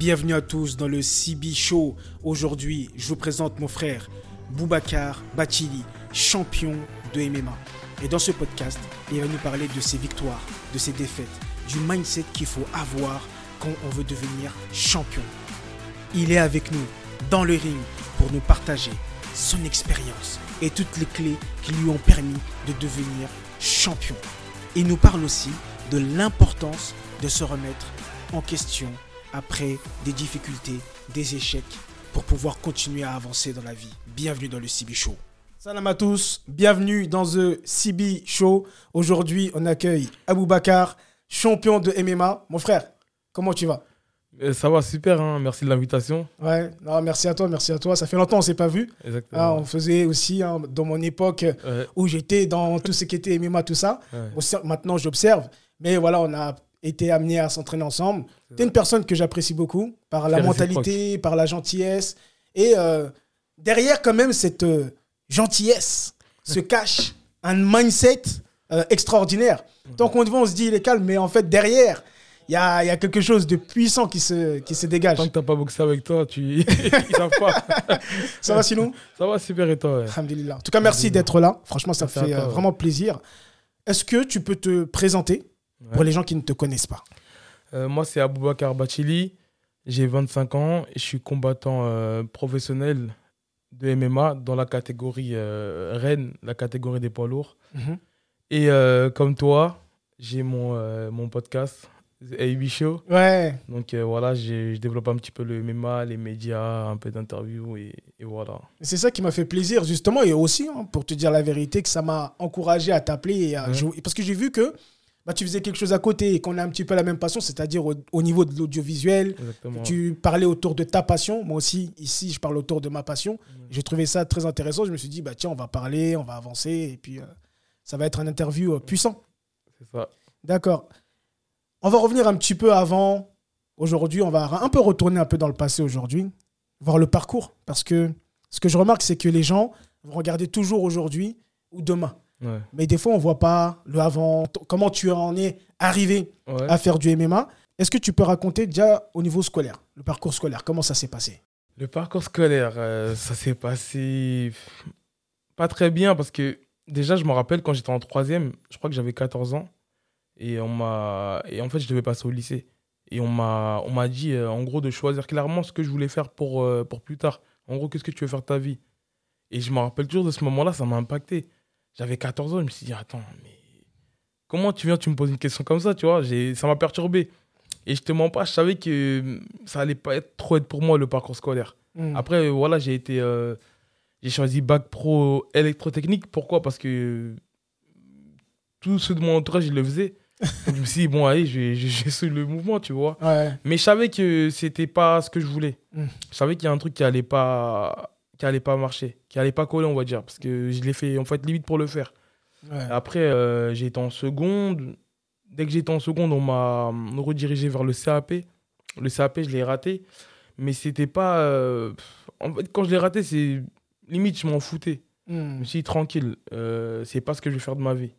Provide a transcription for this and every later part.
Bienvenue à tous dans le CB Show. Aujourd'hui, je vous présente mon frère Boubacar Bachili, champion de MMA. Et dans ce podcast, il va nous parler de ses victoires, de ses défaites, du mindset qu'il faut avoir quand on veut devenir champion. Il est avec nous dans le ring pour nous partager son expérience et toutes les clés qui lui ont permis de devenir champion. Il nous parle aussi de l'importance de se remettre en question après des difficultés, des échecs, pour pouvoir continuer à avancer dans la vie. Bienvenue dans le CB Show. Salam à tous, bienvenue dans The CB Show. Aujourd'hui, on accueille Abou Bakar, champion de MMA. Mon frère, comment tu vas? Euh, Ça va super, hein, merci de l'invitation. Ouais, non, merci à toi, merci à toi. Ça fait longtemps qu'on s'est pas vu. Exactement. Ah, on faisait aussi, hein, dans mon époque Ouais, où j'étais dans tout ce qui était MMA, tout ça. ouais. Maintenant, j'observe. Mais voilà, on a été amenés à s'entraîner ensemble. Tu es une personne que j'apprécie beaucoup par la mentalité, par la gentillesse. Et euh, derrière, quand même, cette euh, gentillesse se cache un mindset euh, extraordinaire. Tant qu'on te voit, on se dit, il est calme. Mais en fait, derrière, il y a, il y a quelque chose de puissant qui se, qui se dégage. Tant que t'as pas boxé avec toi, tu... ils savent pas. Ça va sinon Ça va super et toi ouais? Alhamdulillah. En tout cas, merci d'être là. Franchement, ça fait toi, ouais. vraiment plaisir. Est-ce que tu peux te présenter? Pour les gens qui ne te connaissent pas Euh, Moi, c'est Aboubakar Bachili, j'ai 25 ans et je suis combattant euh, professionnel de MMA dans la catégorie euh, Rennes, la catégorie des poids lourds. Mhm. Et euh, comme toi, j'ai mon, mon podcast, The AB Show. Ouais. Donc voilà, je développe un petit peu le MMA, les médias, un peu d'interviews et, et voilà. C'est ça qui m'a fait plaisir, justement, et aussi, hein, pour te dire la vérité, que ça m'a encouragé à t'appeler. et à Ouais. jouer. Parce que j'ai vu que bah, tu faisais quelque chose à côté et qu'on a un petit peu la même passion, c'est-à-dire au, au niveau de l'audiovisuel. Tu parlais autour de ta passion. Moi aussi, ici, je parle autour de ma passion. J'ai trouvé ça très intéressant. Je me suis dit, bah, tiens, on va parler, on va avancer, et puis euh, ça va être un interview euh, puissant. C'est ça. D'accord. On va revenir un petit peu avant. Aujourd'hui, on va un peu retourner un peu dans le passé aujourd'hui, voir le parcours. Parce que ce que je remarque, c'est que les gens vont regarder toujours aujourd'hui ou demain. Ouais. Mais des fois, on voit pas le avant, comment tu en es arrivé Ouais. à faire du MMA. Est-ce que tu peux raconter déjà au niveau scolaire, le parcours scolaire, comment ça s'est passé? Le parcours scolaire, euh, ça s'est passé pas très bien parce que déjà, je me rappelle quand j'étais en troisième, je crois que j'avais 14 ans et on m'a et en fait, je devais passer au lycée et on m'a on m'a dit euh, en gros de choisir clairement ce que je voulais faire pour euh, pour plus tard. En gros, qu'est-ce que tu veux faire de ta vie? Et je me rappelle toujours de ce moment-là, ça m'a impacté. J'avais 14 ans, je me suis dit attends, mais comment tu viens, tu me poses une question comme ça, tu vois? Ça m'a perturbé. Et je te mens pas, je savais que ça allait pas être trop être pour moi le parcours scolaire. Hmm. Après, voilà, j'ai été. euh, j'ai choisi bac pro électrotechnique. Pourquoi? Parce que tous ceux de mon entourage, ils le faisaient. Donc, je me suis dit, bon, allez, je vais, je je le mouvement, tu vois. Ouais. Mais je savais que c'était pas ce que je voulais. Mm. Je savais qu'il y a un truc qui allait pas qui allait pas marcher, qui allait pas coller, on va dire. Parce que je l'ai fait, en fait, limite pour le faire. ouais. Après, euh, j'ai été en seconde. Dès que j'étais en seconde, on m'a redirigé vers le CAP. Le CAP, je l'ai raté. Mais c'était pas. euh, En fait, quand je l'ai raté, c'est. Limite, je m'en foutais. Je Hmm. me suis dit, tranquille, euh, c'est pas ce que je vais faire de ma vie.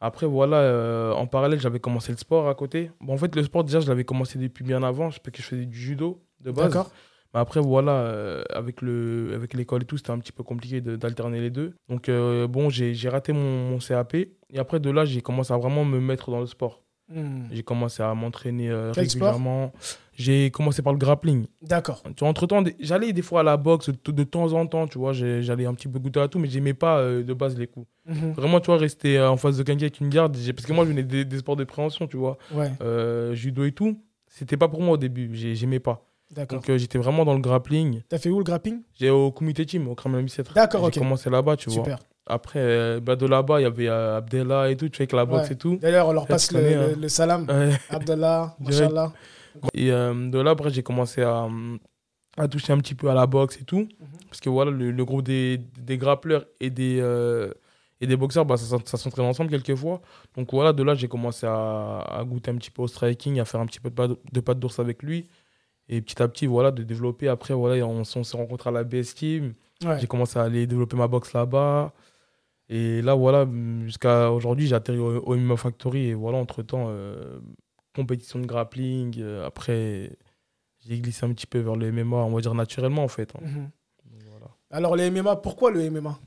Après, voilà, euh, en parallèle, j'avais commencé le sport à côté. Bon, en fait, le sport, déjà, je l'avais commencé depuis bien avant. Je sais que je faisais du judo de base. D'accord. Mais après, voilà, euh, avec le avec l'école et tout, c'était un petit peu compliqué de- d'alterner les deux. Donc, euh, bon, j'ai j'ai raté mon, mon CAP. Et après, de là, j'ai commencé à vraiment me mettre dans le sport. Hmm. J'ai commencé à m'entraîner euh, régulièrement. J'ai commencé par le grappling. D'accord. Tu vois, entre-temps, j'allais des fois à la boxe de, de temps en temps, tu vois. J'allais un petit peu goûter à tout, mais j'aimais pas de base les coups. Mhm. Vraiment, tu vois, rester en face de quelqu'un qui me garde. Parce que moi, je venais des, des sports de préhension, tu vois. Ouais, judo et tout. C'était pas pour moi au début. j'ai- J'aimais pas. Donc, euh, j'étais vraiment dans le grappling. T'as fait où le grappling? J'ai au comité team, au Kremlin. D'accord, J'ai ok. commencé là-bas, tu vois. Super. Après, euh, bah, de là-bas, il y avait euh, Abdella et tout, tu vois, avec la boxe Ouais. et tout. D'ailleurs, on leur passe tu le, connais, le- hein. le salam. Ouais. Direct. Machallah. Et euh, de là, après, j'ai commencé à, à toucher un petit peu à la boxe et tout. Mhm. Parce que voilà, le, le groupe des, des grappleurs et des, euh, et des boxeurs, bah, ça, ça s'entraîne ensemble quelquefois. Donc voilà, de là, j'ai commencé à, à goûter un petit peu au striking, à faire un petit peu de patte d'ours avec lui. Et petit à petit, voilà, de développer. Après, voilà, on, s'est rencontrés à la BS Team. Ouais. J'ai commencé à aller développer ma boxe là-bas. Et là, voilà, jusqu'à aujourd'hui, j'ai atterri au, au MMA Factory. Et voilà, entre-temps, euh, compétition de grappling. euh, après, j'ai glissé un petit peu vers le MMA, on va dire naturellement en fait. hein. Mhm. Voilà. Alors, les MMA, pourquoi le MMA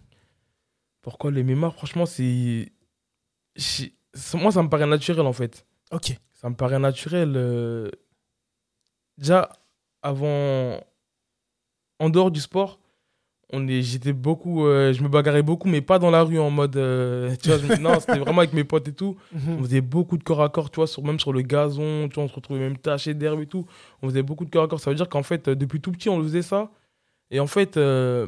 Pourquoi le MMA Franchement, c'est- Moi, ça me paraît naturel en fait. Ok. Ça me paraît naturel. euh, Déjà, avant. En dehors du sport, on est... j'étais beaucoup. euh, Je me bagarrais beaucoup, mais pas dans la rue en mode. euh, Tu vois, je Non, c'était vraiment avec mes potes et tout. On Mhm. faisait beaucoup de corps à corps, tu vois, sur, même sur le gazon, tu vois, on se retrouvait même taché d'herbe et tout. On faisait beaucoup de corps à corps. Ça veut dire qu'en fait, euh, depuis tout petit, on faisait ça. Et en fait, euh,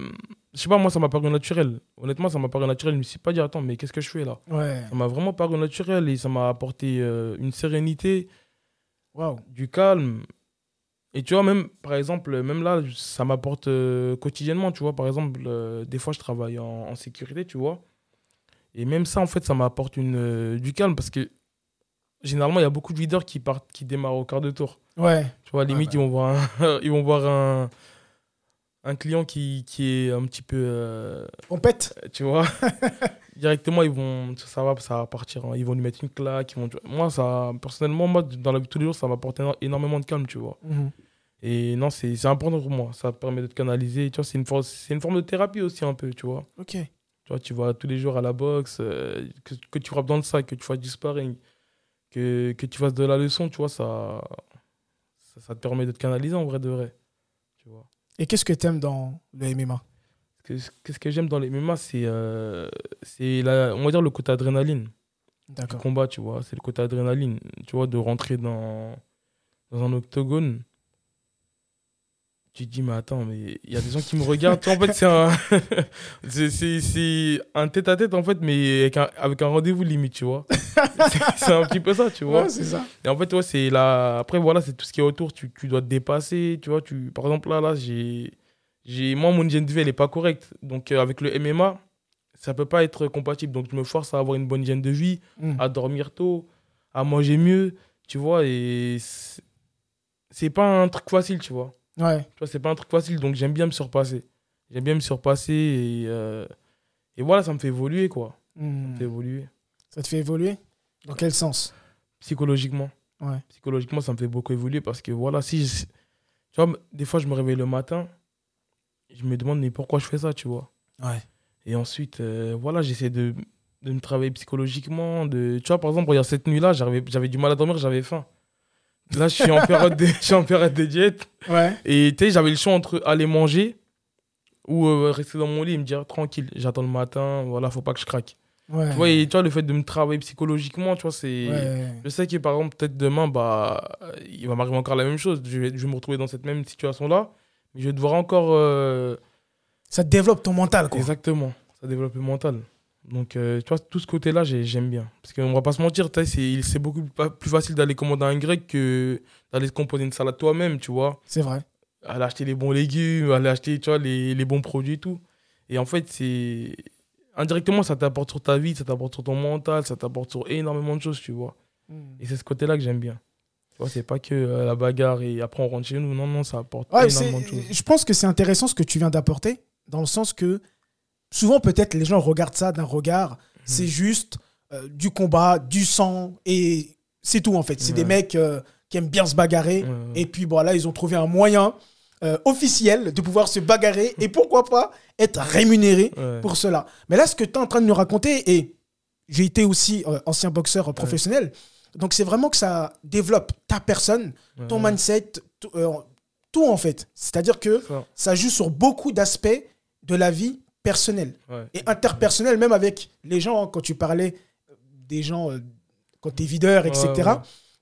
je sais pas, moi, ça m'a paru naturel. Honnêtement, ça m'a paru naturel. Je me suis pas dit, attends, mais qu'est-ce que je fais là? Ouais. Ça m'a vraiment paru naturel et ça m'a apporté une sérénité, du calme. Et tu vois, même, par exemple, même là, ça m'apporte euh, quotidiennement, tu vois. Par exemple, euh, des fois, je travaille en, en sécurité, tu vois. Et même ça, en fait, ça m'apporte une, euh, du calme parce que généralement, il y a beaucoup de leaders qui, partent, qui démarrent au quart de tour. Ouais. Tu vois, limite, ils vont voir un, ils vont voir un, un client qui, qui est un petit peu. On pète. tu vois directement ils vont ça va ça va partir hein. ils vont lui mettre une claque ils vont moi ça personnellement moi dans la vie de tous les jours ça m'apporte éno- énormément de calme tu vois. Mhm. et non c'est important pour moi. Ça permet de te canaliser. Tu vois c'est une forme c'est une forme de thérapie aussi un peu tu vois. Ok. tu vois tu vas tous les jours à la boxe euh, que, que tu frappes dans le sac que tu fasses du sparring que, que tu fasses de la leçon tu vois ça, ça ça te permet de te canaliser en vrai de vrai. Tu vois. Et qu'est-ce que t'aimes dans le MMA Qu'est-ce que- j'aime dans les MMA c'est euh, c'est la- on va dire le côté adrénaline du D'accord. combat, tu vois. C'est le côté adrénaline, tu vois, de rentrer dans, dans un octogone. Tu te dis, mais attends, mais il y a des gens qui me regardent. En fait, c'est un, c'est- c'est- c'est un tête-à-tête, en fait, mais avec un, avec un rendez-vous limite, tu vois. C'est- c'est un petit peu ça, tu vois. Ouais, c'est ça. Et en fait, ouais, c'est la... Après, voilà, c'est tout ce qui est autour. Tu, tu dois te dépasser, tu vois. Tu... Par exemple, là, là j'ai... j'ai... Moi, mon hygiène de vie, elle n'est pas correcte. Donc, euh, avec le MMA, ça peut pas être compatible. Donc, je me force à avoir une bonne hygiène de vie, Mhm. à dormir tôt, à manger mieux, tu vois. Et c'est pas un truc facile, tu vois. Ouais. Tu vois, c'est pas un truc facile. Donc, j'aime bien me surpasser. J'aime bien me surpasser et... euh, Et voilà, ça me fait évoluer, quoi. Ça me Mhm. fait évoluer. Ça te fait évoluer? Dans quel sens? Psychologiquement. Ouais. psychologiquement, ça me fait beaucoup évoluer parce que voilà, si je- tu vois, des fois, je me réveille le matin, je me demande, mais pourquoi je fais ça, tu vois? Ouais. Et ensuite, euh, voilà, j'essaie de, de me travailler psychologiquement. De... Tu vois, par exemple, regarde, cette nuit-là, j'avais du mal à dormir, j'avais faim. Là, je suis en période de, je suis en période de diète. Ouais. Et tu sais, j'avais le choix entre aller manger ou euh, rester dans mon lit et me dire, tranquille, j'attends le matin, voilà, faut pas que je craque. Ouais. Tu vois, et tu vois, le fait de me travailler psychologiquement, tu vois, c'est. Ouais. Je sais que par exemple, peut-être demain, bah, il va m'arriver encore la même chose. Je vais, je vais me retrouver dans cette même situation-là. Mais je vais devoir encore. euh, Ça te développe ton mental, quoi. Exactement. Ça développe le mental. Donc, euh, tu vois, tout ce côté-là, j'ai- j'aime bien. Parce qu'on va pas se mentir, tu sais, c'est c'est beaucoup pa- plus facile d'aller commander un grec que d'aller composer une salade toi-même, tu vois. C'est vrai. Aller acheter les bons légumes, aller acheter, tu vois, les, les bons produits et tout. Et en fait, c'est. Indirectement, ça t'apporte sur ta vie, ça t'apporte sur ton mental, ça t'apporte sur énormément de choses, tu vois. Et c'est ce côté-là que j'aime bien. Tu vois, c'est pas que euh, la bagarre et après on rentre chez nous. Non, non, ça apporte Ouais, énormément de choses. je pense que c'est intéressant ce que tu viens d'apporter, dans le sens que souvent peut-être les gens regardent ça d'un regard, Hmm. c'est juste euh, du combat, du sang, et c'est tout en fait. C'est des mecs euh, qui aiment bien se bagarrer, Ouais, et puis voilà, ils ont trouvé un moyen euh, officiel de pouvoir se bagarrer, et pourquoi pas être rémunéré Ouais. pour cela. Mais là, ce que tu es en train de nous raconter, et j'ai été aussi euh, ancien boxeur professionnel, donc c'est vraiment que ça développe ta personne, ton ouais. mindset, tout, euh, tout en fait. C'est-à-dire que Ça, ça joue sur beaucoup d'aspects de la vie personnelle ouais. et interpersonnelle, même avec les gens, hein, quand tu parlais des gens, euh, quand tu es videur, etc. Ouais.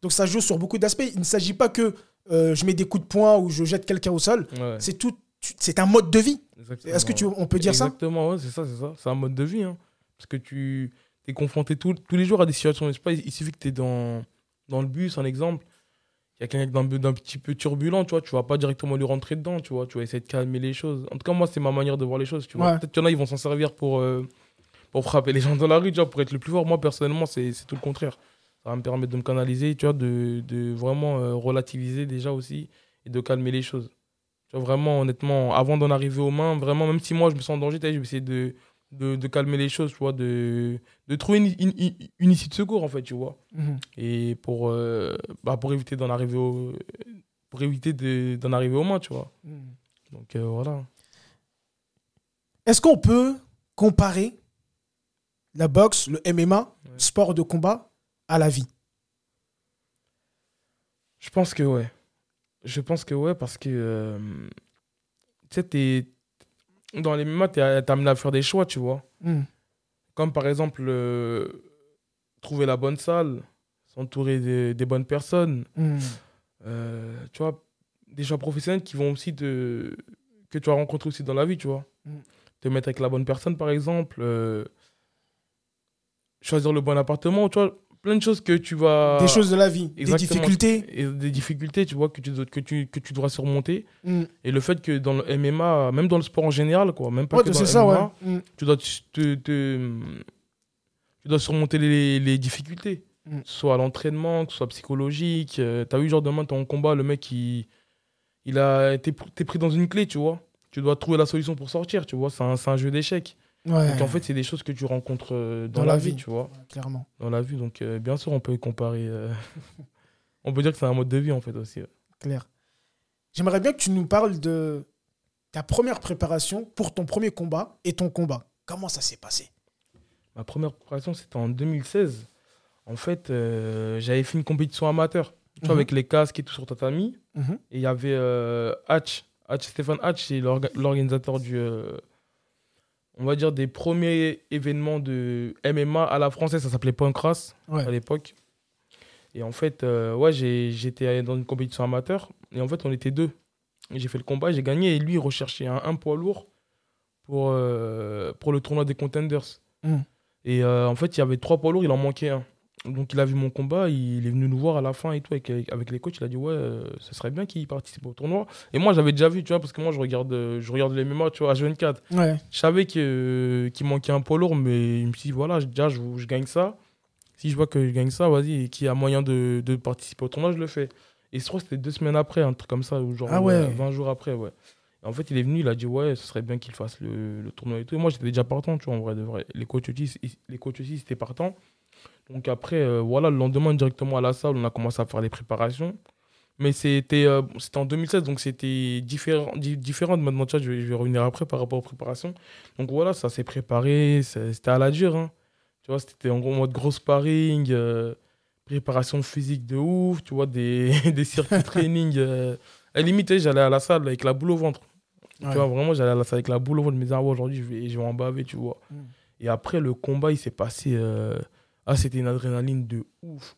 Donc ça joue sur beaucoup d'aspects. Il ne s'agit pas que euh, je mets des coups de poing ou je jette quelqu'un au sol. C'est tout. C'est un mode de vie. Est-ce que tu, on peut dire ça? Exactement, c'est ça, c'est ça. C'est un mode de vie. hein. Parce que tu es confronté tout- tous les jours à des situations. Je sais pas, il suffit que tu es dans, dans le bus, un exemple. Il y a quelqu'un d'un petit peu turbulent, tu vois. Tu vas pas directement lui rentrer dedans, tu vois. Tu vas essayer de calmer les choses. En tout cas, moi, c'est ma manière de voir les choses, tu vois. Ouais. Peut-être qu'il y en a, ils vont s'en servir pour, euh, pour frapper les gens dans la rue, tu vois, pour être le plus fort. Moi, personnellement, c'est tout le contraire. Ça va me permettre de me canaliser, tu vois, de, de vraiment euh, relativiser déjà aussi et de calmer les choses. Tu vois, vraiment, honnêtement, avant d'en arriver aux mains, vraiment, même si moi je me sens en danger, tu sais, je vais essayer de, de, de calmer les choses, tu vois, de, de trouver une, une, une- une issue de secours, en fait, tu vois. Mhm. Et pour, euh, bah, pour éviter d'en arriver au. pour éviter de- d'en arriver aux mains, tu vois. Hmm. Donc euh, voilà. Est-ce qu'on peut comparer la boxe, le MMA, sport de combat, à la vie? Je pense que ouais. Je pense que ouais, parce que euh, tu sais, t'es- dans les MMA, t'es t'es amené à faire des choix, tu vois. Hmm. Comme par exemple, euh, trouver la bonne salle, s'entourer des, des bonnes personnes, Hmm. euh, tu vois, des choix professionnels qui vont aussi te. que tu vas rencontrer aussi dans la vie, tu vois. Mm. Te mettre avec la bonne personne, par exemple. euh, choisir le bon appartement, tu vois. Plein de choses que tu vas. Des choses de la vie, des difficultés. Et des difficultés, tu vois, que tu, dois- que tu, que tu dois surmonter. Hmm. Et le fait que dans le MMA, même dans le sport en général, quoi, même pas Ouais, que dans le ça, MMA, ouais. Hmm. tu dois, te, te- te- tu dois surmonter les, les difficultés. Mm. Soit à l'entraînement, que ce soit psychologique. Euh, T'as vu, genre, demain, en combat, le mec, il, il a été pris dans une clé, tu vois. Tu dois trouver la solution pour sortir, tu vois. C'est un, c'est un jeu d'échecs. Ouais, Donc, en fait, c'est des choses que tu rencontres euh, dans, la, vie, tu vois. clairement. Dans la vie. Donc, euh, bien sûr, on peut comparer. euh, on peut dire que c'est un mode de vie, en fait, aussi. ouais. Clair. J'aimerais bien que tu nous parles de ta première préparation pour ton premier combat et ton combat. Comment ça s'est passé? Ma première préparation, c'était en 2016. En fait, j'avais fait une compétition amateur, tu vois, Mhm. avec les casques et tout sur tatami. Mhm. Et il y avait Hatch, Hatch, Stéphane Hatch, c'est l'orga- l'organisateur du. On va dire des premiers événements de MMA à la française, ça s'appelait Pancras Ouais. à l'époque. Et en fait, euh, ouais, j'étais dans une compétition amateur. Et en fait, on était deux. J'ai fait le combat, j'ai gagné. Et lui, il recherchait un, un poids lourd pour, euh, pour le tournoi des Contenders. Mm. Et euh, en fait, il y avait trois poids lourds, il en manquait un. Donc, il a vu mon combat, il est venu nous voir à la fin et tout, avec, avec les coachs. Il a dit, ouais, euh, ce serait bien qu'il participe au tournoi. Et moi, j'avais déjà vu, tu vois, parce que moi, je regarde, euh, je regarde les MMA, tu vois, à 24 Ouais. je savais que- qu'il manquait un poids lourd, mais il me dit voilà, déjà, je, je gagne ça. Si je vois que je gagne ça, vas-y, et qu'il y a moyen de, de participer au tournoi, je le fais. Et je crois que c'était deux semaines après, un truc comme ça, ou genre Ah ouais. euh, 20 jours après, ouais. En fait, il est venu, il a dit ouais, ce serait bien qu'il fasse le, le tournoi et tout. Et moi, j'étais déjà partant, tu vois, en vrai de vrai. Les coachs aussi, ils- les coachs aussi, c'était partant. Donc après, euh, voilà, le lendemain, directement à la salle, on a commencé à faire les préparations. Mais c'était euh, c'était en 2016, donc c'était différent, di- différent de maintenant. Tu vois, je, vais, je vais revenir après par rapport aux préparations. Donc voilà, ça s'est préparé, c'était à la dure. hein. Tu vois, c'était en gros mode gros sparring, euh, préparation physique de ouf, tu vois, des, des circuits training. À la limite, sais, j'allais à la salle avec la boule au ventre. Ouais. Tu vois, vraiment, j'allais à la salle avec la boule au ventre. Je me disais, ah ouais, aujourd'hui, je vais, je vais en baver, tu vois. Mm. Et après, le combat, il s'est passé. euh, Ah, c'était une adrénaline de ouf.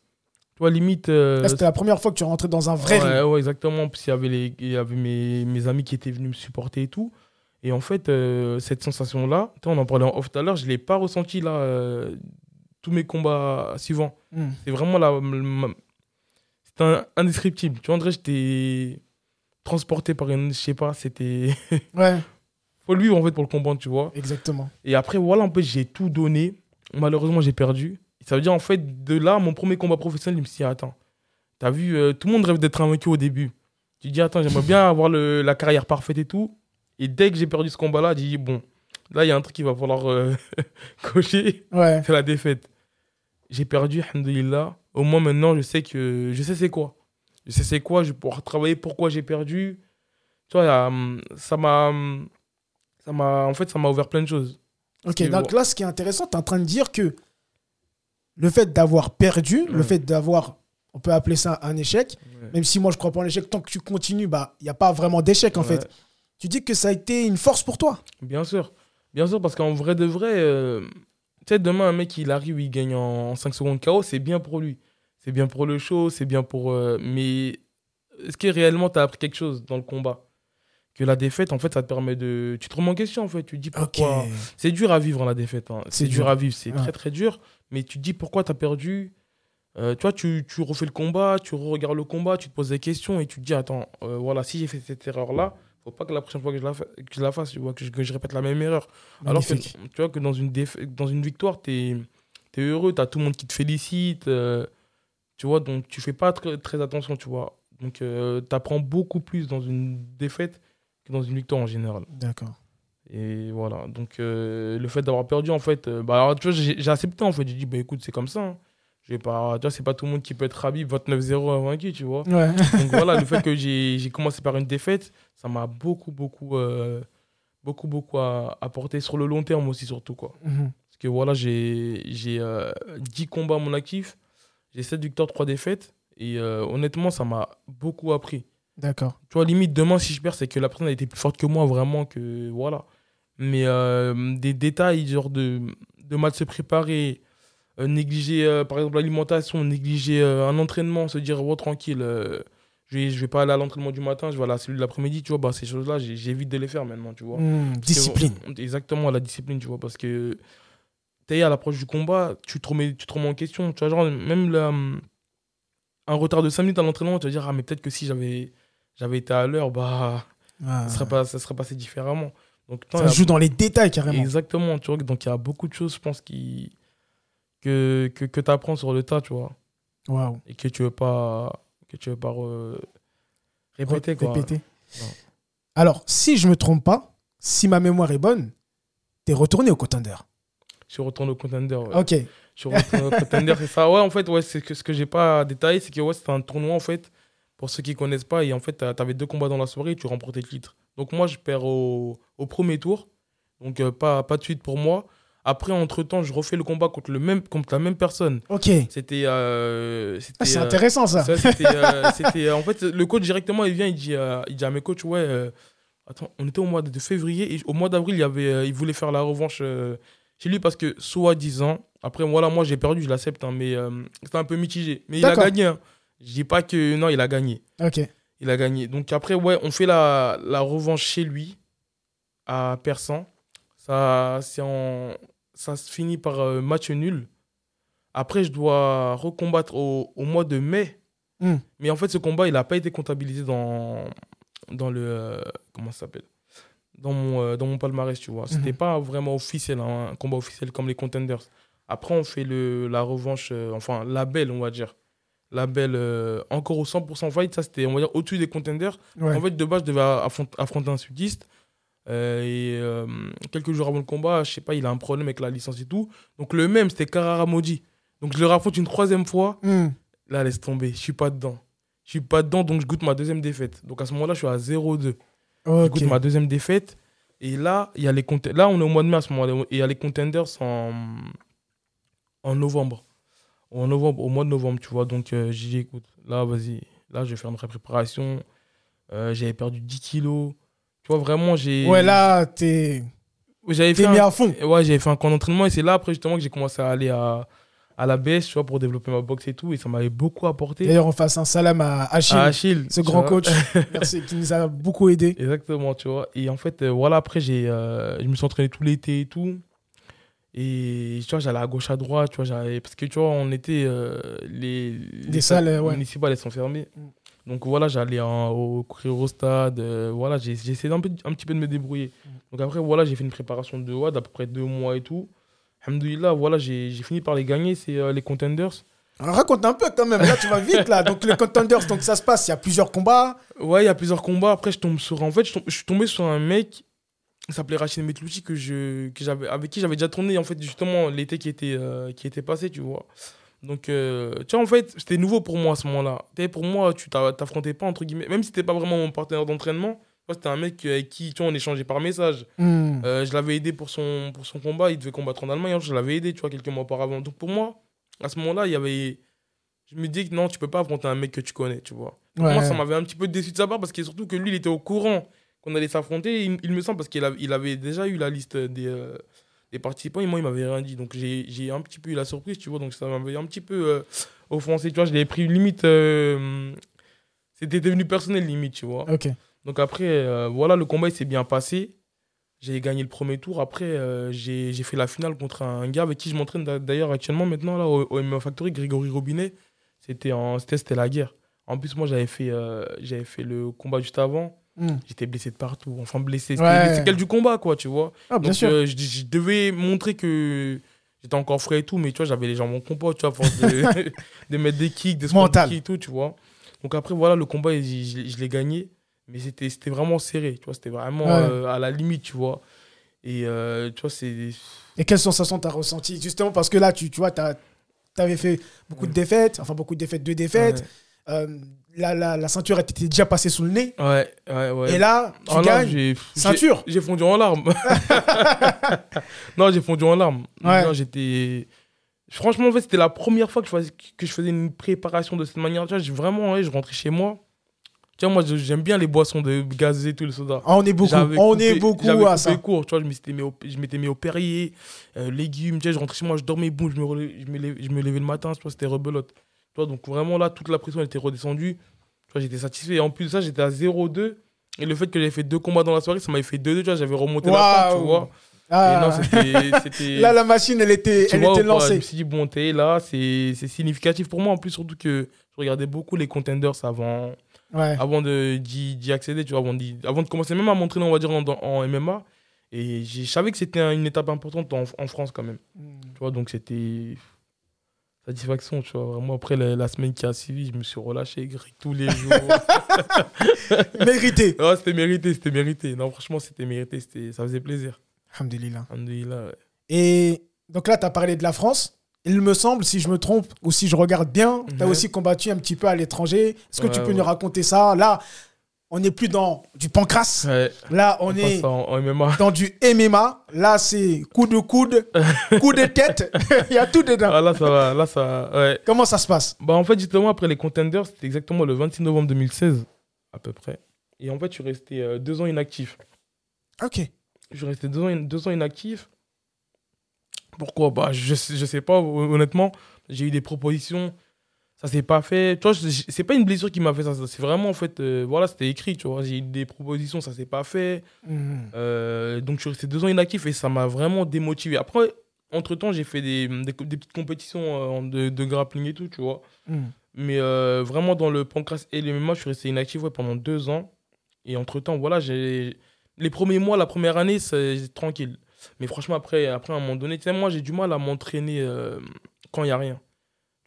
Tu vois, limite. euh, c'était la première fois que tu rentrais dans un vrai ouais, ouais, exactement. Puis il y avait, les, il y avait mes, mes amis qui étaient venus me supporter et tout. Et en fait, euh, cette sensation-là, on en parlait en off tout à l'heure, je ne l'ai pas ressenti là, euh, tous mes combats suivants. Mm. C'est vraiment la. C'était indescriptible. Tu vois, André, j'étais transporté par une. Je sais pas, c'était. Ouais, Faut le vivre en fait pour le comprendre, tu vois. exactement. Et après, voilà, en fait, j'ai tout donné. Malheureusement, j'ai perdu. Ça veut dire, en fait, de là, mon premier combat professionnel, je me suis dit, attends, t'as vu, euh, tout le monde rêve d'être invaincu au début. Tu dis, attends, j'aimerais bien avoir le- la carrière parfaite et tout. Et dès que j'ai perdu ce combat-là, j'ai dit, bon, là, il y a un truc qu'il va falloir euh, cocher, Ouais, c'est la défaite. J'ai perdu, alhamdoulilah. Au moins, maintenant, je sais que je sais c'est quoi. Je sais c'est quoi, je vais pouvoir travailler pourquoi j'ai perdu. Tu vois, euh, ça m'a. Ça m'a. En fait, ça m'a ouvert plein de choses. ok. Donc là, ce qui est intéressant, tu es en train de dire que le fait d'avoir perdu, le fait d'avoir, on peut appeler ça un échec, Ouais. même si moi je crois pas en l'échec, tant que tu continues, bah il n'y a pas vraiment d'échec en Ouais. fait. Tu dis que ça a été une force pour toi. Bien sûr. Bien sûr, parce qu'en vrai de vrai, euh, tu sais, demain, un mec, il arrive, il gagne en 5 secondes KO, c'est bien pour lui. C'est bien pour le show, c'est bien pour. euh, mais est-ce que réellement, tu as appris quelque chose dans le combat? Que la défaite, en fait, ça te permet de. Tu te remets en question, en fait. Tu te dis pourquoi? C'est dur à vivre, la défaite. hein. C'est C'est dur dur. à vivre, c'est Ouais. très, très dur. Mais tu te dis pourquoi tu as perdu. Euh, tu vois, tu, tu refais le combat, tu regardes le combat, tu te poses des questions et tu te dis attends, euh, voilà, si j'ai fait cette erreur-là, faut pas que la prochaine fois que je la, fa- que je la fasse, tu vois, que je, que je répète la même erreur. Alors que tu vois que dans une, dans une victoire, tu es, heureux, tu as tout le monde qui te félicite. euh, tu vois, donc tu fais pas très, très attention, tu vois. Donc tu apprends beaucoup plus dans une défaite que dans une victoire en général. D'accord. Et voilà, donc euh, le fait d'avoir perdu, en fait, euh, bah, alors, tu vois, j'ai j'ai accepté, en fait. J'ai dit, bah écoute, c'est comme ça. hein. Je vais pas, tu vois, c'est pas tout le monde qui peut être Habib 29-0 vaincu, tu vois. Ouais. Donc voilà, le fait que j'ai j'ai commencé par une défaite, ça m'a beaucoup, beaucoup, euh, beaucoup, beaucoup à- apporté sur le long terme aussi, surtout, quoi. Mhm. Parce que voilà, j'ai j'ai, euh, 10 combats à mon actif, j'ai 7 victoires, 3 défaites. Et honnêtement, ça m'a beaucoup appris. D'accord. Tu vois, limite, demain, si je perds, c'est que la personne a été plus forte que moi, vraiment, que voilà. Mais euh, des détails, genre de, de mal se préparer, euh, négliger, euh, par exemple, l'alimentation, négliger un entraînement, se dire, oh, tranquille, je vais, je vais pas aller à l'entraînement du matin, je vais aller à celui de l'après-midi, tu vois, bah, ces choses-là, j'évite de les faire maintenant, tu vois. Que, Discipline. exactement, la discipline, tu vois, parce que t'es à l'approche du combat, tu te, remets, tu te remets en question, tu vois, genre, même la- un retard de 5 minutes à l'entraînement, tu vas dire, ah, mais peut-être que si j'avais j'avais été à l'heure, bah, Ah. ça, serait pas, ça serait passé différemment. Donc, Ça a- joue dans les détails carrément. Exactement, tu vois, donc il y a beaucoup de choses, je pense, qui, que, que, que tu apprends sur le tas, tu vois, Waouh. et que tu veux pas, que tu veux pas re- répéter, quoi. Répéter. Non. Alors, si je me trompe pas, si ma mémoire est bonne, t'es retourné au contender. Je suis retourné au contender. ouais. Ok. Je suis retourné au contender, c'est ça. Ouais, en fait, ouais, c'est que ce que j'ai pas détaillé, c'est que ouais, c'était un tournoi, en fait, pour ceux qui connaissent pas. Et en fait, tu avais deux combats dans la soirée et tu remportais le titre. Donc, moi, je perds au, au premier tour. Donc, euh, pas, pas de suite pour moi. Après, entre-temps, je refais le combat contre, le même, contre la même personne. Ok. C'était. euh, Ah, c'est euh, intéressant ça. ça, c'était, en fait, le coach directement, il vient, il dit, il dit à mes coachs, ouais, attends, on était au mois de février et au mois d'avril, il, y avait, il voulait faire la revanche chez lui parce que, soi-disant, après, voilà, moi j'ai perdu, je l'accepte, hein, mais euh, c'était un peu mitigé. Mais il a gagné. Hein. Je dis pas que, non, il a gagné. Ok. Il a gagné. Donc après, ouais, on fait la, la revanche chez lui, à Persan. Ça, en, ça se finit par euh, match nul. Après, je dois recombattre au, au mois de mai. Hmm. Mais en fait, ce combat, il n'a pas été comptabilisé dans, dans le. euh, comment ça s'appelle? Dans mon, euh, dans mon palmarès, tu vois. C'était Mhm. pas vraiment officiel, hein, un combat officiel comme les contenders. Après, on fait le, la revanche, enfin, la belle, on va dire. La belle, euh, encore au 100% fight, ça c'était, on va dire, au-dessus des contenders. Ouais. En fait, de base, je devais affront- affronter un sudiste. Euh, et euh, quelques jours avant le combat, je sais pas, il a un problème avec la licence et tout. Donc le même, c'était Carrara Maudit. Donc je le raffronte une troisième fois. Hmm. Là, laisse tomber, je suis pas dedans. Je suis pas dedans, donc je goûte ma deuxième défaite. Donc à ce moment-là, je suis à 0-2. Je goûte ma deuxième défaite. Et là, il y a les là, on est au mois de mai à ce moment-là. Et il y a les contenders en, en novembre. En novembre, au mois de novembre, tu vois. Donc euh, j'ai dit, écoute, là, vas-y. Là, je vais faire une vraie préparation. Euh, J'avais perdu 10 kilos. Tu vois, vraiment, j'ai. Ouais, là, t'es j'avais fait t'es mis un- à fond. Ouais, j'avais fait un camp d'entraînement et c'est là après justement que j'ai commencé à aller à, à la baisse, tu vois, pour développer ma boxe et tout. Et ça m'avait beaucoup apporté. D'ailleurs, on fasse un salam à Achille, À Achille, ce grand vois. coach. Merci, qui nous a beaucoup aidé. Exactement, tu vois. Et en fait, euh, voilà, après, j'ai, euh, je me suis entraîné tout l'été et tout. Et tu vois, j'allais à gauche, à droite, tu vois, j'allais... parce que tu vois, on était. euh, les, les salles, euh, ouais. municipales, elles sont fermées. Mm. Donc voilà, j'allais en- au courir au stade. euh, voilà, j'ai, j'ai essayé un, peu, un petit peu de me débrouiller. Mm. Donc après, voilà, j'ai fait une préparation de WAD d'à peu près deux mois et tout. Alhamdoulilah, voilà, j'ai, j'ai fini par les gagner, c'est euh, les contenders. Alors, raconte un peu quand même. Là, tu vas vite là. Donc, le contenders, donc ça se passe. Il y a plusieurs combats. Ouais, il y a plusieurs combats. Après, je tombe sur. En fait, je, tombe- je suis tombé sur un mec. Il s'appelait Rachid Metlouchi, que je, que j'avais, avec qui j'avais déjà tourné, en fait, justement, l'été qui était, euh, qui était passé, tu vois. Donc, euh, tu vois, en fait, c'était nouveau pour moi à ce moment-là. Pour moi, tu t'a- t'affrontais pas, entre guillemets. Même si c'était pas vraiment mon partenaire d'entraînement, c'était un mec avec qui, tu vois, on échangeait par message. Hmm. Euh, je l'avais aidé pour son, pour son combat. Il devait combattre en Allemagne. alors Je l'avais aidé, tu vois, quelques mois auparavant. Donc pour moi, à ce moment-là, il y avait. Je me dis que non, tu peux pas affronter un mec que tu connais, tu vois. Donc Ouais. Moi, ça m'avait un petit peu déçu de sa part parce que surtout que lui, il était au courant qu'on allait s'affronter. Il, il me semble parce qu'il avait, il avait déjà eu la liste des, euh, des participants et moi, il m'avait rien dit. Donc j'ai un petit peu eu la surprise, tu vois. Donc ça m'avait un petit peu euh, offensé, tu vois. Je l'avais pris limite. euh, C'était devenu personnel, limite, tu vois. Ok. Donc après, euh, voilà, le combat il s'est bien passé. J'ai gagné le premier tour. Après, j'ai fait la finale contre un gars avec qui je m'entraîne d'a- d'ailleurs actuellement maintenant là, au, au MMA Factory, Grégory Robinet. C'était en- c'était c'était la guerre. En plus, moi, j'avais fait, j'avais fait le combat juste avant. Hmm. J'étais blessé de partout. Enfin, blessé. C'était Ouais. les séquelles du combat, quoi, tu vois. Ah, bien Donc, sûr. euh, je, je devais montrer que j'étais encore frais et tout, mais tu vois, j'avais les jambes en compas, tu vois, à force de, de mettre des kicks, des kicks et tout, tu vois. Donc après, voilà, le combat, je, je- je l'ai gagné, mais c'était c'était vraiment serré, tu vois, c'était vraiment Ouais. euh, à la limite, tu vois. Et euh, tu vois, c'est. Et quelles sensations t'as ressenties Justement parce que là, tu, tu vois, t'as tu avais fait beaucoup de défaites, enfin beaucoup de défaites, deux défaites. Euh, la, la, la, ceinture était déjà passée sous le nez. Ouais, ouais, ouais. Et là, tu oh gagnes. ceinture. J'ai fondu en larmes. non, j'ai fondu en larmes. J'étais. Franchement, en fait, c'était la première fois que je, faisais, que je faisais une préparation de cette manière. Tu vois, vraiment, ouais, je rentrais chez moi. Tu vois, moi, j'aime bien les boissons de gaz et tout, le soda. Ah, on est beaucoup, on est beaucoup à ça. cours, tu vois, je m'étais mis au, je m'étais mis au Perrier, euh, légumes, tu vois, je rentrais chez moi, je dormais, boum, je me, je me, levais, je me levais le matin, c'était rebelote. Tu vois, donc vraiment là, toute la pression était redescendue. Tu vois, j'étais satisfait. Et en plus de ça, j'étais à 0-2. Et le fait que j'avais fait deux combats dans la soirée, ça m'avait fait 2-2, tu vois, j'avais remonté la pente, tu vois. Ah. là, la machine, elle était, elle était lancée. Je me suis dit, bon, t'es là, c'est significatif pour moi. En plus, surtout que je regardais beaucoup les contenders avant, avant d'y accéder, tu vois, avant, avant de commencer même à m'entraîner, on va dire, en, en MMA. Et je savais que c'était une étape importante en, en France quand même. Hmm. Tu vois, donc c'était satisfaction, tu vois. Vraiment, après la, semaine qui a suivi, je me suis relâché tous les jours. mérité. c'était mérité, c'était mérité. Non, franchement, c'était mérité, ça faisait plaisir. Alhamdulillah. Alhamdulillah, ouais. Et donc là, tu as parlé de la France. Il me semble, si je me trompe ou si je regarde bien, tu as aussi combattu un petit peu à l'étranger. Est-ce que tu peux nous raconter ça? Là, on n'est plus dans du pancras. Là, on, est dans du MMA. Là, c'est coup de coude, coup de tête. Il y a tout dedans. Ah, là, ça va. Là, ça, ouais. Comment ça se passe? Bah, En fait, justement, après les contenders, c'était exactement le 26 novembre 2016, à peu près. Et en fait, je suis resté euh, deux ans inactif. Ok. Je suis resté deux ans, deux ans inactif. Pourquoi? Bah, Je ne sais pas, honnêtement. J'ai eu des propositions. Ça s'est pas fait. Tu vois, c'est pas une blessure qui m'a fait ça. C'est vraiment, en fait, euh, voilà, c'était écrit, tu vois. J'ai eu des propositions, ça s'est pas fait. Mhm. Euh, donc, je suis resté deux ans inactif et ça m'a vraiment démotivé. Après, entre-temps, j'ai fait des, des, petites compétitions euh, de, de, grappling et tout, tu vois. Mhm. Mais vraiment, dans le pancras et le MMA, je suis resté inactif pendant deux ans. Et entre-temps, voilà, j'ai les premiers mois, la première année, c'est tranquille. Mais franchement, après, après, à un moment donné, tu sais, moi, j'ai du mal à m'entraîner quand il n'y a rien.